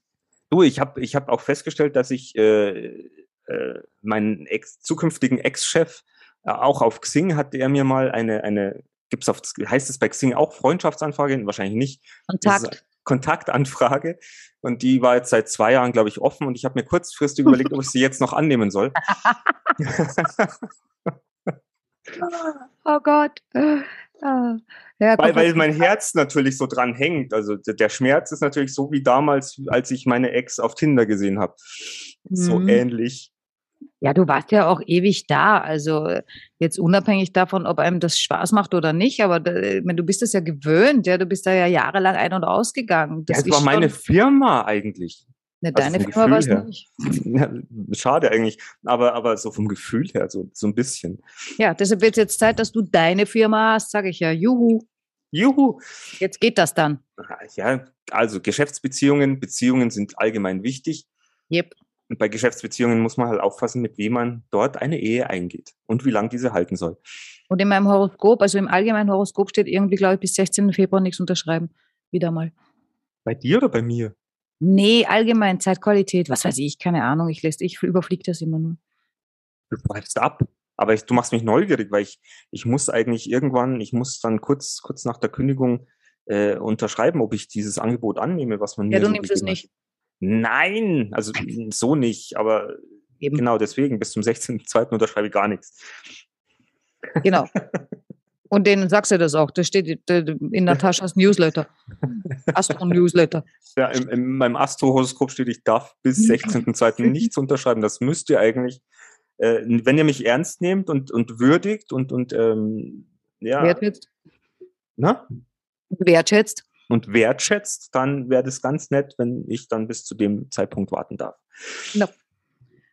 Du, ich habe ich hab auch festgestellt, dass ich äh, äh, meinen Ex, zukünftigen Ex-Chef äh, auch auf Xing hat er mir mal eine, eine gibt's auf, heißt es bei Xing auch Freundschaftsanfrage? Wahrscheinlich nicht. Kontakt. Kontaktanfrage und die war jetzt seit zwei Jahren, glaube ich, offen und ich habe mir kurzfristig überlegt, ob ich sie jetzt noch annehmen soll. Oh Gott. Ah. Ja, weil, weil mein Herz natürlich so dran hängt. Also der Schmerz ist natürlich so wie damals, als ich meine Ex auf Tinder gesehen habe. So Mhm. ähnlich. Ja, du warst ja auch ewig da. Also äh, jetzt unabhängig davon, ob einem das Spaß macht oder nicht, aber meine, du bist das ja gewöhnt, ja, du bist da ja jahrelang ein- und ausgegangen. Ja, Das war meine Firma eigentlich. ne, also deine vom Firma war es nicht. Ja, schade eigentlich, aber, aber so vom Gefühl her, so, so ein bisschen. Ja, deshalb wird es jetzt Zeit, dass du deine Firma hast, sage ich ja. Juhu, Juhu! jetzt geht das dann. Ja, also Geschäftsbeziehungen, Beziehungen sind allgemein wichtig. Yep. Und bei Geschäftsbeziehungen muss man halt aufpassen, mit wem man dort eine Ehe eingeht und wie lang diese halten soll. Und in meinem Horoskop, also im allgemeinen Horoskop steht irgendwie, glaube ich, bis 16. Februar nichts unterschreiben. Wieder mal. Bei dir oder bei mir? Nee, allgemein, Zeitqualität, was weiß ich, keine Ahnung. Ich, lässt, ich überfliege das immer nur. Du schreibst ab. Aber ich, du machst mich neugierig, weil ich, ich muss eigentlich irgendwann, ich muss dann kurz, kurz nach der Kündigung äh, unterschreiben, ob ich dieses Angebot annehme, was man Ja, mir du so nimmst es nicht. Hat. Nein, also so nicht, aber Eben. genau deswegen, bis zum 16.02. unterschreibe ich gar nichts. Genau. Und denen sagst du das auch. Das steht in Nataschas Newsletter. Astro-Newsletter. Ja, in, in meinem Astro-Horoskop steht, ich darf bis 16.02. nichts unterschreiben. Das müsst ihr eigentlich, äh, wenn ihr mich ernst nehmt und, und würdigt und, und ähm, ja, Wertschätzt. na? Wertschätzt. Und wertschätzt, dann wäre das ganz nett, wenn ich dann bis zu dem Zeitpunkt warten darf.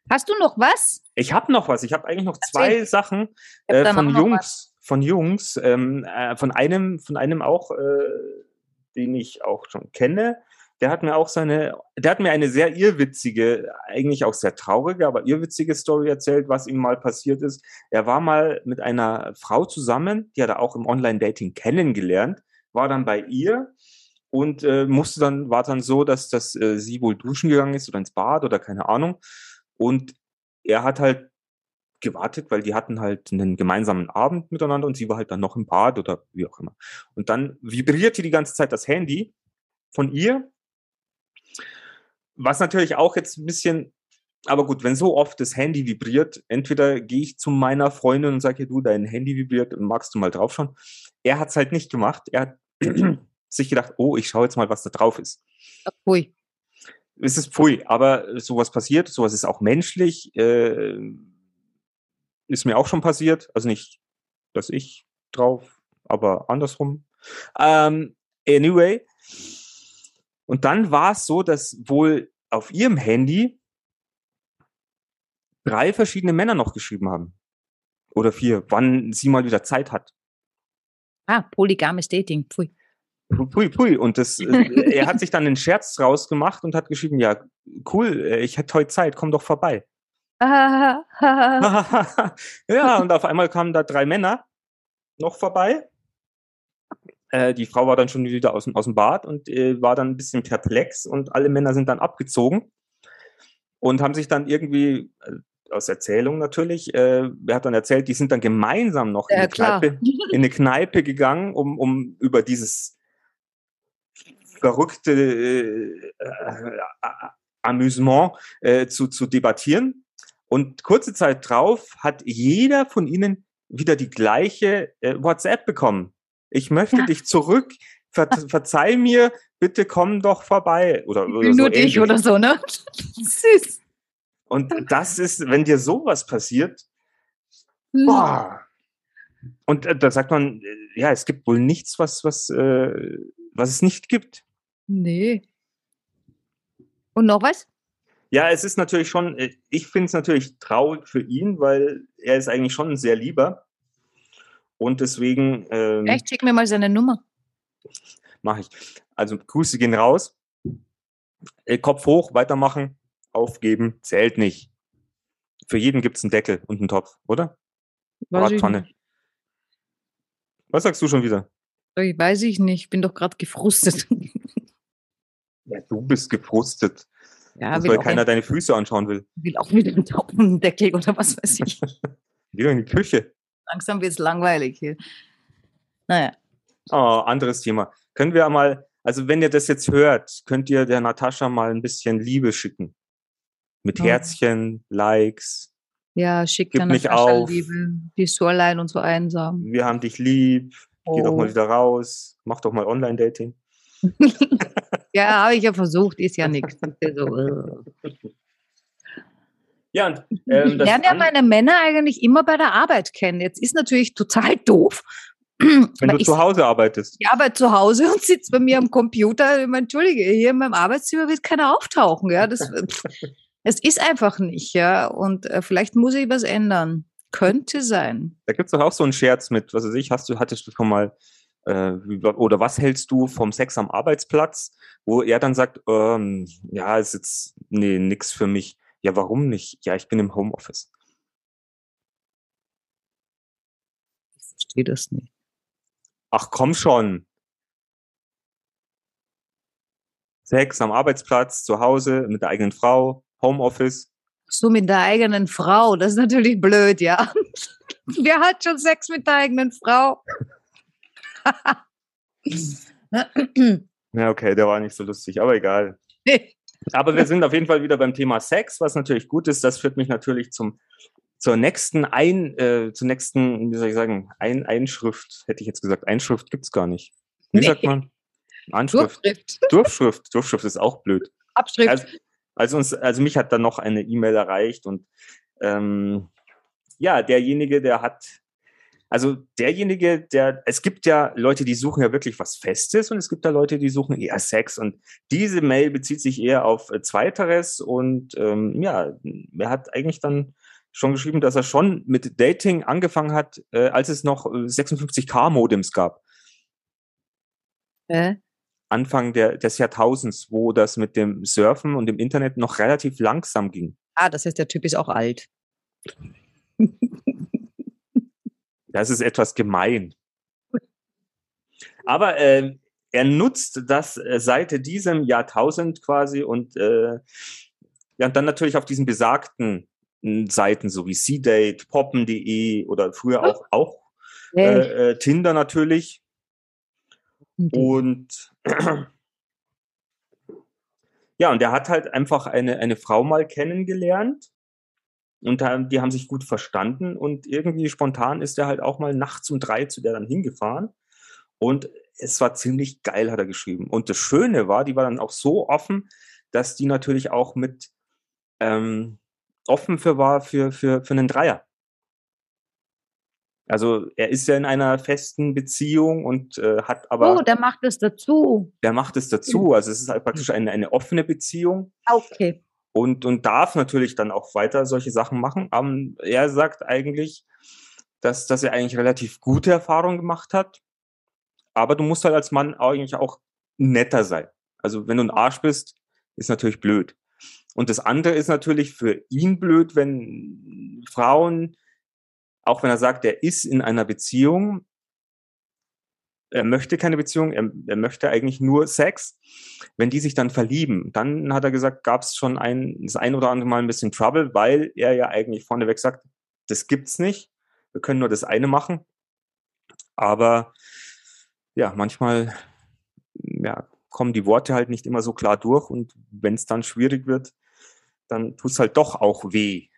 Hast du noch was? Ich habe noch was. Ich habe eigentlich noch zwei Erzähl. Sachen äh, von Jungs, von Jungs, ähm, äh, von einem, von einem auch, äh, den ich auch schon kenne. Der hat mir auch seine, der hat mir eine sehr irrwitzige, eigentlich auch sehr traurige, aber irrwitzige Story erzählt, was ihm mal passiert ist. Er war mal mit einer Frau zusammen, die hat er auch im Online-Dating kennengelernt, war dann bei ihr und äh, musste dann, war dann so, dass, dass äh, sie wohl duschen gegangen ist oder ins Bad oder keine Ahnung. Und er hat halt gewartet, weil die hatten halt einen gemeinsamen Abend miteinander und sie war halt dann noch im Bad oder wie auch immer. Und dann vibrierte die ganze Zeit das Handy von ihr, was natürlich auch jetzt ein bisschen, aber gut, wenn so oft das Handy vibriert, entweder gehe ich zu meiner Freundin und sage, du, dein Handy vibriert, magst du mal draufschauen? Er hat es halt nicht gemacht. Er hat sich gedacht, oh, ich schaue jetzt mal, was da drauf ist Ui. es ist pfui, aber sowas passiert, sowas ist auch menschlich, äh, ist mir auch schon passiert, also nicht, dass ich drauf, aber andersrum. Ähm, anyway, und dann war es so, dass wohl auf ihrem Handy drei verschiedene Männer noch geschrieben haben. Oder vier, wann sie mal wieder Zeit hat. Ah, polygames Dating. Pfui. Pui, pui. Und das, äh, er hat sich dann einen Scherz draus gemacht und hat geschrieben, ja, cool, äh, ich hätte heute Zeit, komm doch vorbei. Ja, und auf einmal kamen da drei Männer noch vorbei. Äh, die Frau war dann schon wieder aus, dem- aus dem Bad und äh, war dann ein bisschen perplex und alle Männer sind dann abgezogen und haben sich dann irgendwie, äh, aus Erzählung natürlich, äh, er hat dann erzählt, die sind dann gemeinsam noch in, Ja, eine klar. Kneipe, in eine Kneipe gegangen, um, um über dieses verrückte äh, äh, Amüsement äh, zu, zu debattieren. Und kurze Zeit drauf hat jeder von ihnen wieder die gleiche äh, WhatsApp bekommen. Ich möchte Ja. dich zurück. Ver verzeih mir, bitte komm doch vorbei. Oder, oder so nur dich ähnlich. oder so, ne? Süß. Und das ist, wenn dir sowas passiert, Hm. boah. Und äh, da sagt man, äh, ja, es gibt wohl nichts, was, was, äh, was es nicht gibt. Nee. Und noch was? Ja, es ist natürlich schon, äh, ich finde es natürlich traurig für ihn, weil er ist eigentlich schon ein sehr lieber. Und deswegen. Ähm, Echt? Schick mir mal seine Nummer. Mache ich. Also Grüße gehen raus. Äh, Kopf hoch, weitermachen, aufgeben, zählt nicht. Für jeden gibt es einen Deckel und einen Topf, oder? Weiß ich, nicht. Was sagst du schon wieder? Ich weiß ich nicht, bin doch gerade gefrustet. Ja, du bist gefrustet. Ja, will weil keiner deine Füße anschauen will. will auch wieder einen Taupendeckel oder was weiß ich. Wieder in die Küche. Langsam wird es langweilig hier. Naja. Oh, anderes Thema. Können wir mal, also wenn ihr das jetzt hört, könnt ihr der Natascha mal ein bisschen Liebe schicken. Mit Ja. Herzchen, Likes. Ja, schick deiner nicht auf. Liebe. Die ist so allein und so einsam. Wir haben dich lieb. Geh doch Oh. mal wieder raus. Mach doch mal Online-Dating. Ja, habe ich ja versucht, ist ja nichts. Äh. Ja, und ich ähm, das lerne ja meine Männer eigentlich immer bei der Arbeit kennen. Jetzt ist natürlich total doof. wenn du ich zu Hause arbeitest. ich arbeite zu Hause und sitze bei mir am Computer. Ich Entschuldige, hier in meinem Arbeitszimmer wird keiner auftauchen. Ja, das, pff, es ist einfach nicht. Ja, und äh, vielleicht muss ich was ändern. Könnte sein. Da gibt es doch auch so einen Scherz mit, was weiß ich, hast du, hattest du schon mal, äh, oder was hältst du vom Sex am Arbeitsplatz, wo er dann sagt, ähm, ja, ist jetzt, nee, nix für mich. Ja, warum nicht? Ja, ich bin im Homeoffice. Ich verstehe das nicht. Ach komm schon. Sex am Arbeitsplatz, zu Hause, mit der eigenen Frau, Homeoffice. So mit der eigenen Frau, das ist natürlich blöd, ja. Wer hat schon Sex mit der eigenen Frau? Ja, okay, der war nicht so lustig, aber egal. Aber wir sind auf jeden Fall wieder beim Thema Sex, was natürlich gut ist. Das führt mich natürlich zum, zur nächsten Ein, äh, zur nächsten, wie soll ich sagen, Ein, Einschrift, hätte ich jetzt gesagt. Einschrift gibt's gar nicht. Wie Nee. sagt man? Anschrift. Durchschrift, Durchschrift. Durchschrift ist auch blöd. Abschrift. Also, also, uns, also mich hat dann noch eine E-Mail erreicht und ähm, ja, derjenige, der hat, also derjenige, der, es gibt ja Leute, die suchen ja wirklich was Festes und es gibt da Leute, die suchen eher Sex und diese Mail bezieht sich eher auf äh, Zweiteres und ähm, ja, er hat eigentlich dann schon geschrieben, dass er schon mit Dating angefangen hat, äh, als es noch äh, 56K-Modems gab. Hä? Anfang der, des Jahrtausends, wo das mit dem Surfen und dem Internet noch relativ langsam ging. Ah, das heißt, der Typ ist auch alt. Das ist etwas gemein. Aber äh, er nutzt das äh, seit diesem Jahrtausend quasi und äh, ja, und dann natürlich auf diesen besagten mh, Seiten, so wie C-Date, poppen.de oder früher auch, auch äh, äh, Tinder natürlich. Und ja, und er hat halt einfach eine, eine Frau mal kennengelernt und die haben sich gut verstanden und irgendwie spontan ist er halt auch mal nachts um drei zu der dann hingefahren und es war ziemlich geil, hat er geschrieben. Und das Schöne war, die war dann auch so offen, dass die natürlich auch mit ähm, offen für war für, für, für einen Dreier. Also er ist ja in einer festen Beziehung und äh, hat aber oh, der macht es dazu. der macht es dazu. Also es ist halt praktisch eine, eine offene Beziehung Okay. und, und darf natürlich dann auch weiter solche Sachen machen. Aber er sagt eigentlich, dass, dass er eigentlich relativ gute Erfahrungen gemacht hat. Aber du musst halt als Mann eigentlich auch netter sein. Also wenn du ein Arsch bist, ist natürlich blöd. Und das andere ist natürlich für ihn blöd, wenn Frauen, auch wenn er sagt, er ist in einer Beziehung, er möchte keine Beziehung, er, er möchte eigentlich nur Sex. Wenn die sich dann verlieben, dann hat er gesagt, gab es schon ein, das ein oder andere Mal ein bisschen Trouble, weil er ja eigentlich vorneweg sagt, das gibt's nicht. Wir können nur das eine machen. Aber ja, manchmal ja, kommen die Worte halt nicht immer so klar durch und wenn es dann schwierig wird, dann tut es halt doch auch weh.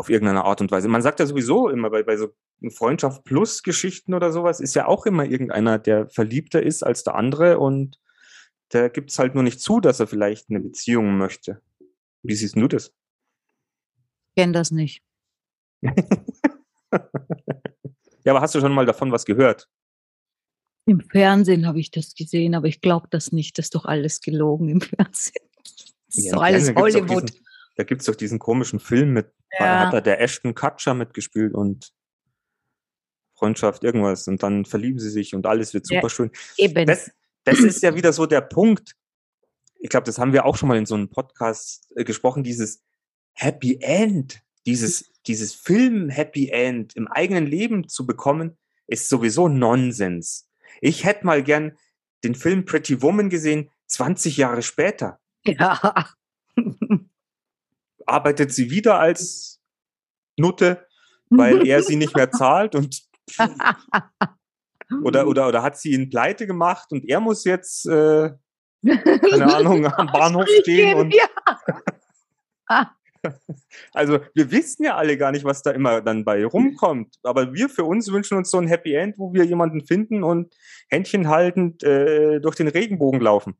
Auf irgendeine Art und Weise. Man sagt ja sowieso immer bei, bei so Freundschaft plus Geschichten oder sowas, ist ja auch immer irgendeiner, der verliebter ist als der andere und der gibt es halt nur nicht zu, dass er vielleicht eine Beziehung möchte. Wie siehst du das? Ich kenne das nicht. Ja, aber hast du schon mal davon was gehört? Im Fernsehen habe ich das gesehen, aber ich glaube das nicht. Das ist doch alles gelogen im Fernsehen. Das ist Ja, doch alles Hollywood. Diesen, da gibt es doch diesen komischen Film mit, da Ja. hat da der Ashton Kutcher mitgespielt und Freundschaft, irgendwas. Und dann verlieben sie sich und alles wird super schön. Eben. Das, das ist ja wieder so der Punkt. Ich glaube, das haben wir auch schon mal in so einem Podcast äh, gesprochen, dieses Happy End, dieses, dieses Film Happy End im eigenen Leben zu bekommen, ist sowieso Nonsens. Ich hätte mal gern den Film Pretty Woman gesehen, 20 Jahre später. ja. Arbeitet sie wieder als Nutte, weil er sie nicht mehr zahlt und oder, oder, oder hat sie ihn pleite gemacht und er muss jetzt, äh, keine Ahnung, am Bahnhof stehen und. Also wir wissen ja alle gar nicht, was da immer dann bei rumkommt. Aber wir für uns wünschen uns so ein Happy End, wo wir jemanden finden und Händchen haltend äh, durch den Regenbogen laufen.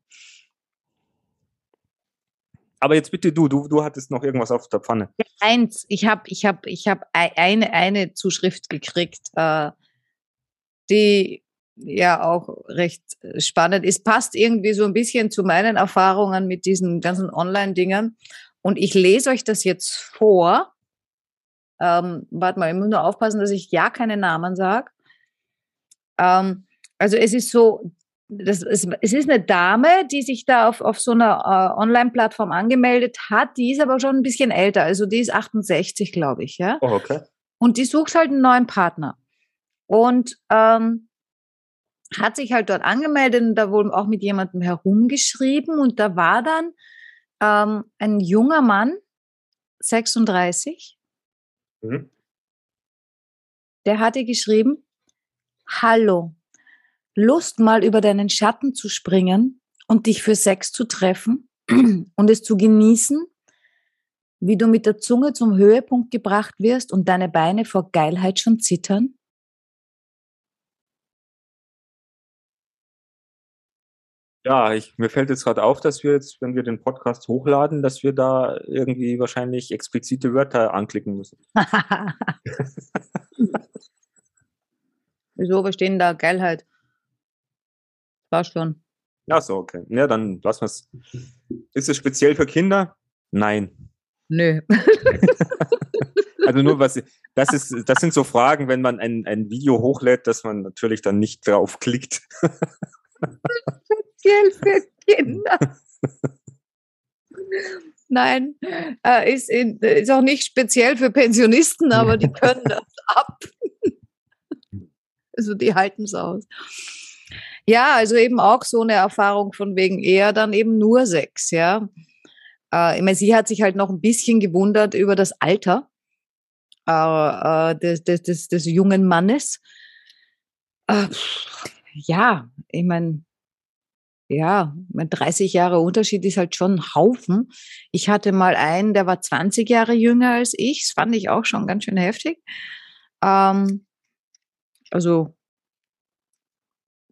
Aber jetzt bitte du, du, du hattest noch irgendwas auf der Pfanne. Eins, ich habe ich hab, ich hab ei- eine, eine Zuschrift gekriegt, äh, die ja auch recht äh, spannend ist. Passt irgendwie so ein bisschen zu meinen Erfahrungen mit diesen ganzen Online-Dingern. Und ich lese euch das jetzt vor. Ähm, warte mal, ich muss nur aufpassen, dass ich ja keine Namen sage. Ähm, also es ist so, das ist, es ist eine Dame, die sich da auf, auf so einer äh, Online-Plattform angemeldet hat. Die ist aber schon ein bisschen älter. Also die ist 68, glaube ich, ja. Oh, okay. Und die sucht halt einen neuen Partner. Und ähm, hat sich halt dort angemeldet und da wohl auch mit jemandem herumgeschrieben. Und da war dann ähm, ein junger Mann, 36, Mhm. der hatte geschrieben, Hallo, Lust mal über deinen Schatten zu springen und dich für Sex zu treffen und es zu genießen, wie du mit der Zunge zum Höhepunkt gebracht wirst und deine Beine vor Geilheit schon zittern? Ja, ich, mir fällt jetzt gerade auf, dass wir jetzt, wenn wir den Podcast hochladen, dass wir da irgendwie wahrscheinlich explizite Wörter anklicken müssen. Wieso, wir stehen da Geilheit? War schon. Ach so, okay. Ja, dann lassen wir es. Ist es speziell für Kinder? Nein. Nö. Also nur was, das ist, das sind so Fragen, wenn man ein, ein Video hochlädt, dass man natürlich dann nicht draufklickt. Speziell für Kinder. Nein, äh, ist, in, ist auch nicht speziell für Pensionisten, aber die können das ab. Also die halten es aus. Ja, also eben auch so eine Erfahrung von wegen eher dann eben nur Sex, ja. Äh, ich meine, sie hat sich halt noch ein bisschen gewundert über das Alter äh, äh, des, des, des, des jungen Mannes. Äh, ja, ich meine, ja, mein 30 Jahre Unterschied ist halt schon ein Haufen. Ich hatte mal einen, der war 20 Jahre jünger als ich. Das fand ich auch schon ganz schön heftig. Ähm, also,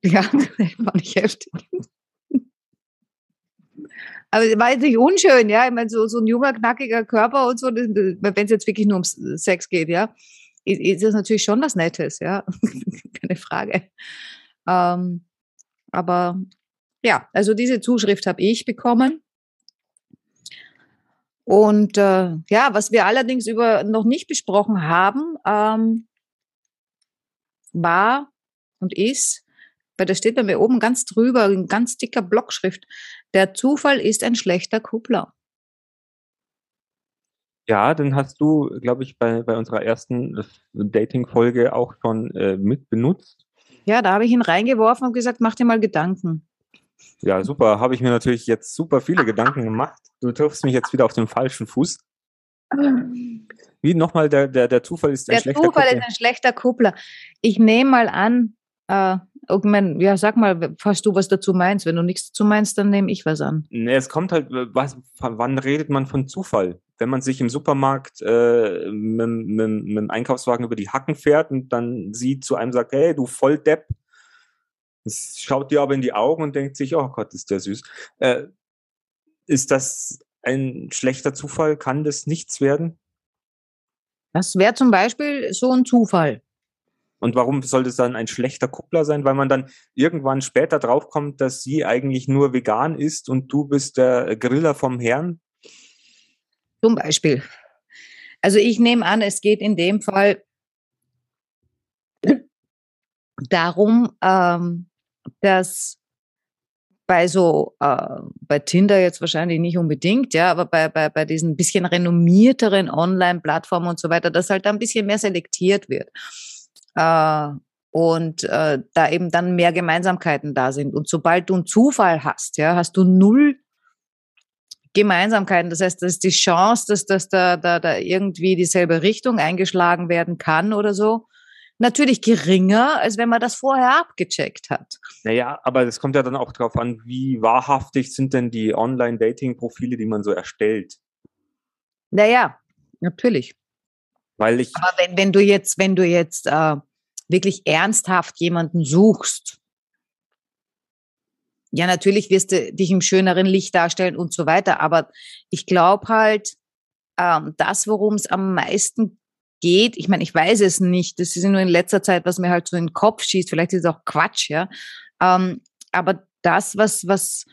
ja, fand ich heftig. Aber es war jetzt nicht unschön, ja. Ich meine, so, so ein junger, knackiger Körper und so, wenn es jetzt wirklich nur um Sex geht, ja, ist, ist das natürlich schon was Nettes, ja. Keine Frage. Ähm, aber ja, also diese Zuschrift habe ich bekommen. Und äh, ja, was wir allerdings über noch nicht besprochen haben, ähm, war und ist, weil da steht bei mir oben ganz drüber, in ganz dicker Blockschrift, der Zufall ist ein schlechter Kuppler. Ja, den hast du, glaube ich, bei, bei unserer ersten äh, Dating-Folge auch schon äh, mit benutzt. Ja, da habe ich ihn reingeworfen und gesagt, mach dir mal Gedanken. Ja, super. Habe ich mir natürlich jetzt super viele Gedanken gemacht. Du triffst mich jetzt wieder auf den falschen Fuß. Wie nochmal, der, der, der Zufall ist ein Der schlechter Zufall Kuppler. ist ein schlechter Kuppler. Ich nehme mal an, äh, mein, ja, sag mal, falls du was dazu meinst. Wenn du nichts dazu meinst, dann nehme ich was an. Nee, es kommt halt, äh, was, wann redet man von Zufall? Wenn man sich im Supermarkt äh, mit, mit, mit dem Einkaufswagen über die Hacken fährt und dann sieht zu einem sagt, hey, du Volldepp, es schaut dir aber in die Augen und denkt sich, oh Gott, ist der süß. Äh, ist das ein schlechter Zufall? Kann das nichts werden? Das wäre zum Beispiel so ein Zufall. Und warum sollte es dann ein schlechter Kuppler sein? Weil man dann irgendwann später draufkommt, dass sie eigentlich nur vegan ist und du bist der Griller vom Herrn? Zum Beispiel. Also ich nehme an, es geht in dem Fall darum, ähm, dass bei so, äh, bei Tinder jetzt wahrscheinlich nicht unbedingt, ja, aber bei, bei, bei diesen bisschen renommierteren Online-Plattformen und so weiter, dass halt da ein bisschen mehr selektiert wird. Äh, und äh, da eben dann mehr Gemeinsamkeiten da sind. Und sobald du einen Zufall hast, ja, hast du null Gemeinsamkeiten. Das heißt, das ist die Chance, dass, dass da, da, da irgendwie dieselbe Richtung eingeschlagen werden kann oder so, natürlich geringer, als wenn man das vorher abgecheckt hat. Naja, aber es kommt ja dann auch darauf an, wie wahrhaftig sind denn die Online-Dating-Profile, die man so erstellt. Naja, natürlich. Weil ich. Aber wenn, wenn du jetzt, wenn du jetzt äh, wirklich ernsthaft jemanden suchst, ja, natürlich wirst du dich im schöneren Licht darstellen und so weiter. Aber ich glaube halt, ähm, das, worum es am meisten geht, ich meine, ich weiß es nicht, das ist nur in letzter Zeit, was mir halt so in den Kopf schießt, vielleicht ist es auch Quatsch, ja. Ähm, aber das, was, was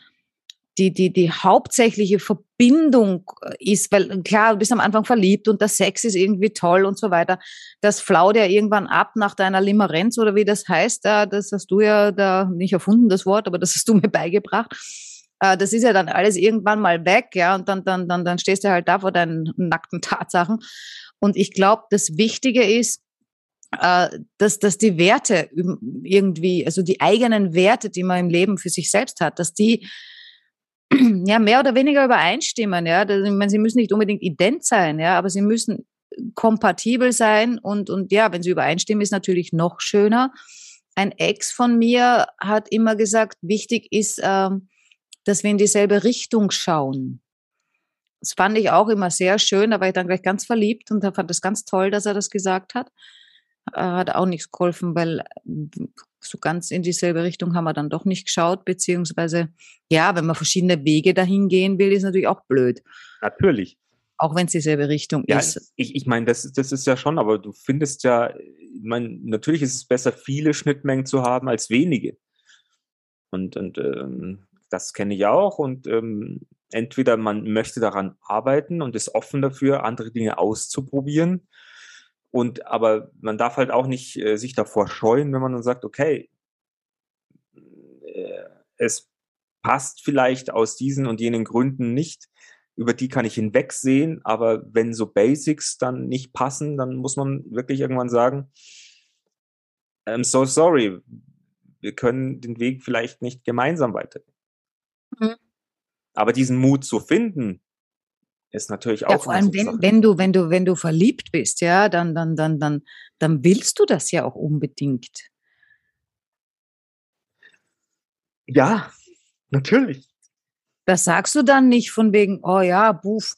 die, die, die hauptsächliche Verbindung ist, weil klar, du bist am Anfang verliebt und der Sex ist irgendwie toll und so weiter. Das flaut ja irgendwann ab nach deiner Limerenz oder wie das heißt. Das hast du ja da nicht erfunden, das Wort, aber das hast du mir beigebracht. Äh, das ist ja dann alles irgendwann mal weg, ja, und dann, dann, dann, dann stehst du halt da vor deinen nackten Tatsachen. Und ich glaube, das Wichtige ist, äh, dass, dass die Werte irgendwie, also die eigenen Werte, die man im Leben für sich selbst hat, dass die ja mehr oder weniger übereinstimmen. Ja, das, ich meine, sie müssen nicht unbedingt ident sein, ja, aber sie müssen kompatibel sein und und ja, wenn sie übereinstimmen, ist natürlich noch schöner. Ein Ex von mir hat immer gesagt, wichtig ist, ähm, dass wir in dieselbe Richtung schauen. Das fand ich auch immer sehr schön. Da war ich dann gleich ganz verliebt und fand das ganz toll, dass er das gesagt hat. Äh, hat auch nichts geholfen, weil äh, so ganz in dieselbe Richtung haben wir dann doch nicht geschaut, beziehungsweise, ja, wenn man verschiedene Wege dahin gehen will, ist natürlich auch blöd. Natürlich. Auch wenn es dieselbe Richtung ja, ist. Ich, ich meine, das, das ist ja schon, aber du findest ja, ich meine, natürlich ist es besser, viele Schnittmengen zu haben als wenige. Und, und ähm, das kenne ich auch. Und ähm, entweder man möchte daran arbeiten und ist offen dafür, andere Dinge auszuprobieren und aber man darf halt auch nicht äh, sich davor scheuen, wenn man dann sagt, okay, äh, es passt vielleicht aus diesen und jenen Gründen nicht, über die kann ich hinwegsehen, aber wenn so Basics dann nicht passen, dann muss man wirklich irgendwann sagen, I'm so sorry, wir können den Weg vielleicht nicht gemeinsam weitergehen. Mhm. Aber diesen Mut zu finden, ist natürlich auch. Ja, vor allem, wenn, wenn, du, wenn du, wenn du verliebt bist, ja, dann, dann, dann, dann, dann willst du das ja auch unbedingt. Ja, natürlich. Das sagst du dann nicht von wegen, oh ja, buff,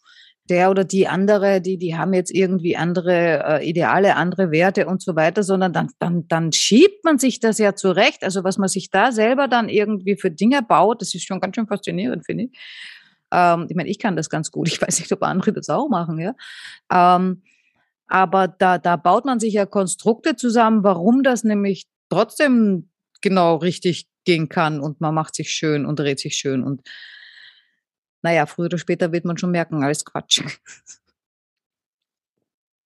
der oder die andere, die, die haben jetzt irgendwie andere äh, Ideale, andere Werte und so weiter, sondern dann, dann, dann schiebt man sich das ja zurecht. Also was man sich da selber dann irgendwie für Dinge baut, das ist schon ganz schön faszinierend, finde ich. Ähm, ich meine, ich kann das ganz gut. Ich weiß nicht, ob andere das auch machen, ja. Ähm, aber da, da baut man sich ja Konstrukte zusammen, warum das nämlich trotzdem genau richtig gehen kann und man macht sich schön und dreht sich schön und naja, früher oder später wird man schon merken, alles Quatsch.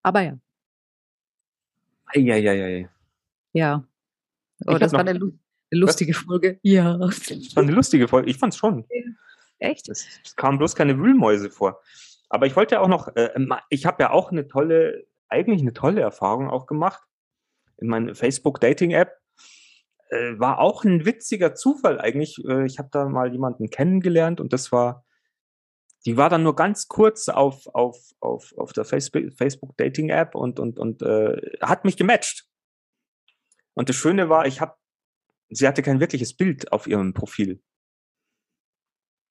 Aber ja. Ja, ja, ja, ja. Ja. Oh, das war eine, eine lustige was? Folge. Ja. Das war eine lustige Folge. Ich fand's schon. Echt? Es, es kamen bloß keine Wühlmäuse vor. Aber ich wollte auch noch, äh, ich habe ja auch eine tolle, eigentlich eine tolle Erfahrung auch gemacht. In meiner Facebook-Dating-App äh, war auch ein witziger Zufall eigentlich. Äh, ich habe da mal jemanden kennengelernt und das war, die war dann nur ganz kurz auf, auf, auf, auf der Facebook-Dating-App und, und, und äh, hat mich gematcht. Und das Schöne war, ich habe, sie hatte kein wirkliches Bild auf ihrem Profil.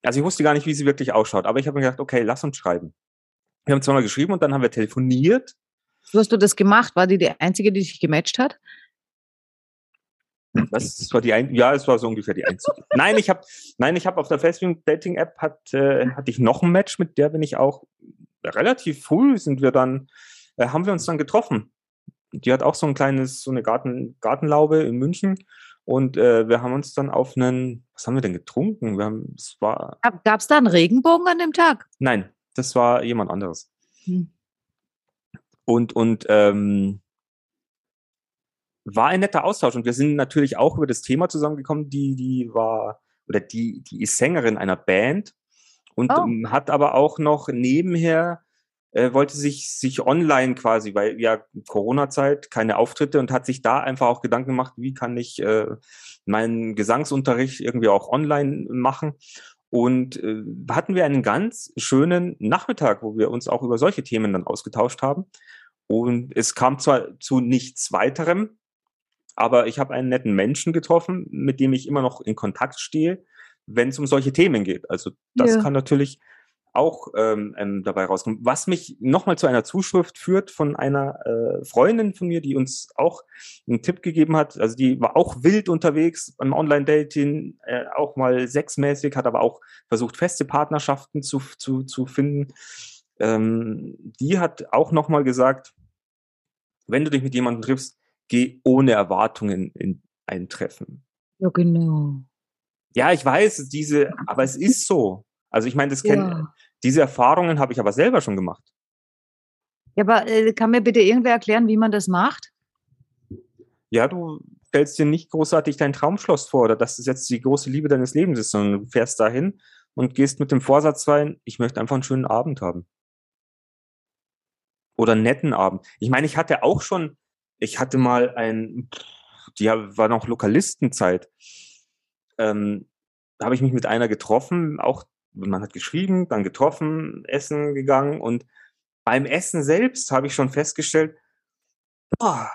Also ich wusste gar nicht, wie sie wirklich ausschaut, aber ich habe mir gedacht, okay, lass uns schreiben. Wir haben zweimal geschrieben und dann haben wir telefoniert. So hast du das gemacht? War die die einzige, die sich gematcht hat? Das war die ein ja, es war so ungefähr die einzige. nein, ich habe nein, ich habe auf der Facebook Dating App hat, äh, hatte ich noch ein Match, mit der bin ich auch relativ früh sind wir dann äh, haben wir uns dann getroffen die hat auch so ein kleines, so eine Garten, Gartenlaube in München. Und äh, wir haben uns dann auf einen, was haben wir denn getrunken? Wir haben, es war. Gab es da einen Regenbogen an dem Tag? Nein, das war jemand anderes. Hm. Und, und ähm, war ein netter Austausch. Und wir sind natürlich auch über das Thema zusammengekommen, die, die war, oder die, die ist Sängerin einer Band und Oh. ähm, hat aber auch noch nebenher äh, wollte sich sich online quasi, weil ja Corona-Zeit, keine Auftritte und hat sich da einfach auch Gedanken gemacht, wie kann ich äh, meinen Gesangsunterricht irgendwie auch online machen. Und äh, hatten wir einen ganz schönen Nachmittag, wo wir uns auch über solche Themen dann ausgetauscht haben. Und es kam zwar zu nichts weiterem, aber ich habe einen netten Menschen getroffen, mit dem ich immer noch in Kontakt stehe, wenn es um solche Themen geht. Also das Ja. kann natürlich auch ähm, ähm, dabei rauskommen. Was mich nochmal zu einer Zuschrift führt von einer äh, Freundin von mir, die uns auch einen Tipp gegeben hat. Also die war auch wild unterwegs beim Online-Dating, äh, auch mal sexmäßig, hat aber auch versucht, feste Partnerschaften zu, zu, zu finden. Ähm, die hat auch nochmal gesagt, wenn du dich mit jemandem triffst, geh ohne Erwartungen in ein Treffen. Ja, genau. Ja, ich weiß, diese, aber es ist so. Also ich meine, das kenn, Ja. diese Erfahrungen habe ich aber selber schon gemacht. Ja, aber äh, kann mir bitte irgendwer erklären, wie man das macht? Ja, du stellst dir nicht großartig dein Traumschloss vor oder dass es jetzt die große Liebe deines Lebens ist, sondern du fährst dahin und gehst mit dem Vorsatz rein, ich möchte einfach einen schönen Abend haben. Oder einen netten Abend. Ich meine, ich hatte auch schon, ich hatte mal ein, die war noch Lokalistenzeit. Ähm, da habe ich mich mit einer getroffen, auch man hat geschrieben, dann getroffen, essen gegangen und beim Essen selbst habe ich schon festgestellt, boah,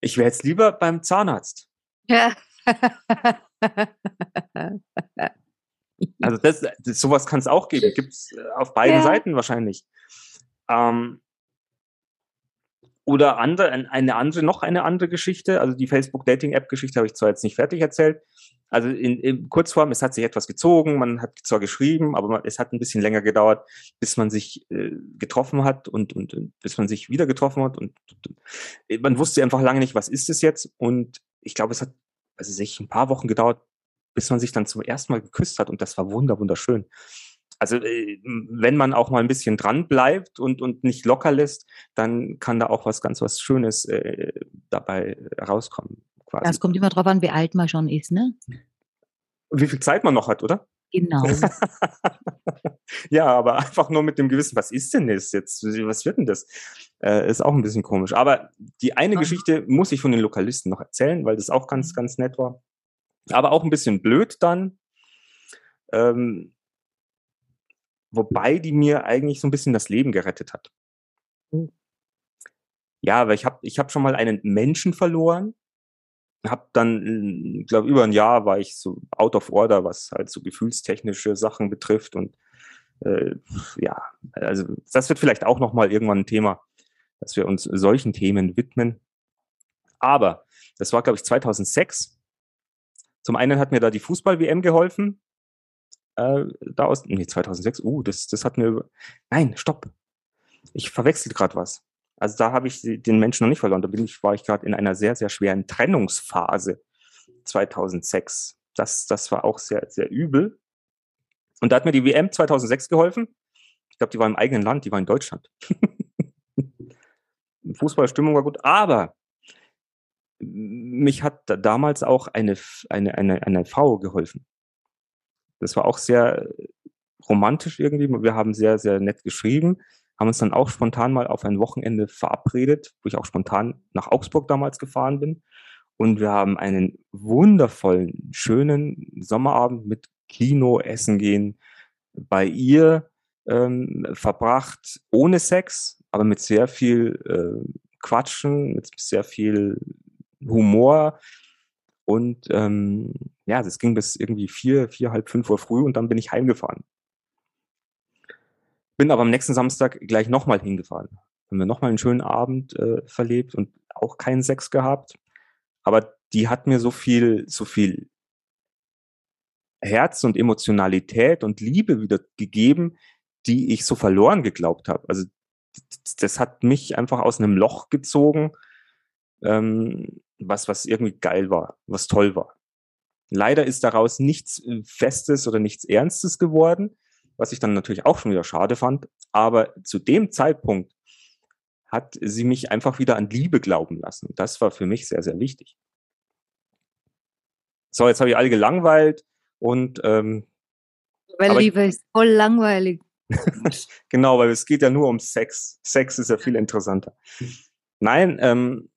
ich wäre jetzt lieber beim Zahnarzt. Ja. Also das, das sowas kann es auch geben. Gibt es auf beiden Ja. Seiten wahrscheinlich. Ähm, oder andere, ein- eine andere, noch eine andere Geschichte. Also die Facebook Dating App Geschichte habe ich zwar jetzt nicht fertig erzählt. Also in, in Kurzform, es hat sich etwas gezogen, man hat zwar geschrieben, aber es hat ein bisschen länger gedauert, bis man sich äh, getroffen hat und, und, und bis man sich wieder getroffen hat und, und äh, man wusste einfach lange nicht, was ist es jetzt und ich glaube, es hat also sich ein paar Wochen gedauert, bis man sich dann zum ersten Mal geküsst hat und das war wunder wunderschön. Also äh, wenn man auch mal ein bisschen dran bleibt und, und nicht locker lässt, dann kann da auch was ganz was Schönes äh, dabei rauskommen. Quasi. Ja, es kommt immer drauf an, wie alt man schon ist, ne? Wie viel Zeit man noch hat, oder? Genau. ja, aber einfach nur mit dem Gewissen, was ist denn das jetzt? Was wird denn das? Äh, ist auch ein bisschen komisch. Aber die eine Aha. Geschichte muss ich von den Lokalisten noch erzählen, weil das auch ganz, ganz nett war. Aber auch ein bisschen blöd dann. Ähm, wobei die mir eigentlich so ein bisschen das Leben gerettet hat. Oh. Ja, aber ich habe ich hab schon mal einen Menschen verloren. Hab dann, glaube über ein Jahr war ich so out of order, was halt so gefühlstechnische Sachen betrifft und äh, ja, also das wird vielleicht auch noch mal irgendwann ein Thema, dass wir uns solchen Themen widmen. Aber das war glaube ich 2006. Zum einen hat mir da die Fußball-WM geholfen. Äh, da aus, nee, 2006. Uh, das, das hat mir. Nein, stopp. Ich verwechsel gerade was. Also da habe ich den Menschen noch nicht verloren. Da bin ich, war ich gerade in einer sehr, sehr schweren Trennungsphase 2006. Das, das war auch sehr, sehr übel. Und da hat mir die WM 2006 geholfen. Ich glaube, die war im eigenen Land, die war in Deutschland. Fußballstimmung war gut, aber mich hat da damals auch eine, eine, eine, eine Frau geholfen. Das war auch sehr romantisch irgendwie. Wir haben sehr, sehr nett geschrieben, haben uns dann auch spontan mal auf ein Wochenende verabredet, wo ich auch spontan nach Augsburg damals gefahren bin. Und wir haben einen wundervollen, schönen Sommerabend mit Kino, Essen gehen, bei ihr ähm, verbracht, ohne Sex, aber mit sehr viel äh, Quatschen, mit sehr viel Humor. Und ähm, ja, das ging bis irgendwie vier, vier, halb fünf Uhr früh und dann bin ich heimgefahren. Bin aber am nächsten Samstag gleich nochmal hingefahren. Haben wir nochmal einen schönen Abend äh, verlebt und auch keinen Sex gehabt. Aber die hat mir so viel, so viel Herz und Emotionalität und Liebe wieder gegeben, die ich so verloren geglaubt habe. Also das hat mich einfach aus einem Loch gezogen, ähm, was, was irgendwie geil war, was toll war. Leider ist daraus nichts äh, Festes oder nichts Ernstes geworden, was ich dann natürlich auch schon wieder schade fand. Aber zu dem Zeitpunkt hat sie mich einfach wieder an Liebe glauben lassen. Das war für mich sehr, sehr wichtig. So, jetzt habe ich alle gelangweilt und ähm, weil Liebe ist voll langweilig. genau, weil es geht ja nur um Sex. Sex ist ja viel interessanter. Nein, ähm,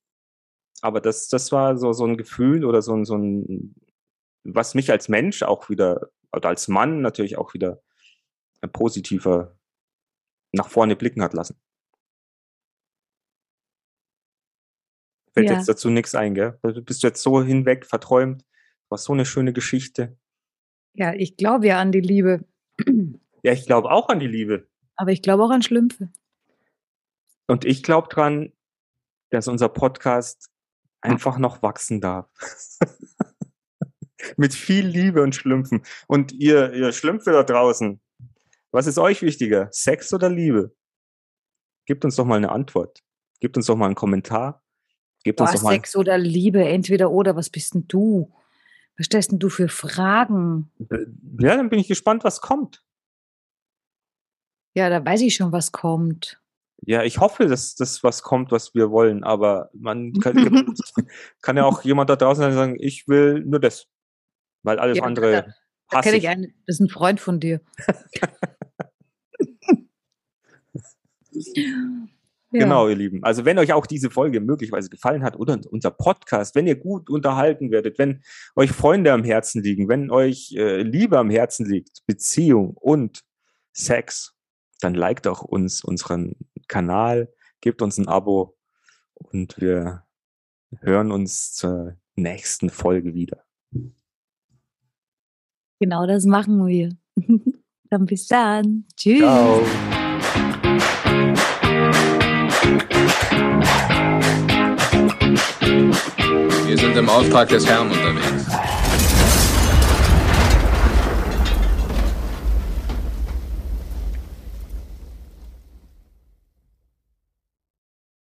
aber das, das war so, so ein Gefühl oder so ein, so ein, was mich als Mensch auch wieder, oder als Mann natürlich auch wieder positiver nach vorne blicken hat lassen. Fällt ja. jetzt dazu nichts ein, gell? Bist du jetzt so hinweg, verträumt? War so eine schöne Geschichte. Ja, ich glaube ja an die Liebe. Ja, ich glaube auch an die Liebe. Aber ich glaube auch an Schlümpfe. Und ich glaube dran, dass unser Podcast einfach noch wachsen darf. Mit viel Liebe und Schlümpfen. Und ihr, ihr Schlümpfe da draußen, was ist euch wichtiger? Sex oder Liebe? Gebt uns doch mal eine Antwort. Gebt uns doch mal einen Kommentar. Gebt Boah, uns doch mal Sex oder Liebe, entweder oder, was bist denn du? Was stellst denn du für Fragen? Ja, dann bin ich gespannt, was kommt. Ja, da weiß ich schon, was kommt. Ja, ich hoffe, dass das was kommt, was wir wollen, aber man kann, kann ja auch jemand da draußen sagen, ich will nur das, weil alles ja, andere da, da kenne ich einen, das ist ein Freund von dir. Ja. Genau, ihr Lieben. Also wenn euch auch diese Folge möglicherweise gefallen hat oder unser Podcast, wenn ihr gut unterhalten werdet, wenn euch Freunde am Herzen liegen, wenn euch äh, Liebe am Herzen liegt, Beziehung und Sex, dann liked auch uns unseren Kanal, gebt uns ein Abo und wir hören uns zur nächsten Folge wieder. Genau das machen wir. dann bis dann. Tschüss. Ciao. Wir sind im Auftrag des Herrn unterwegs.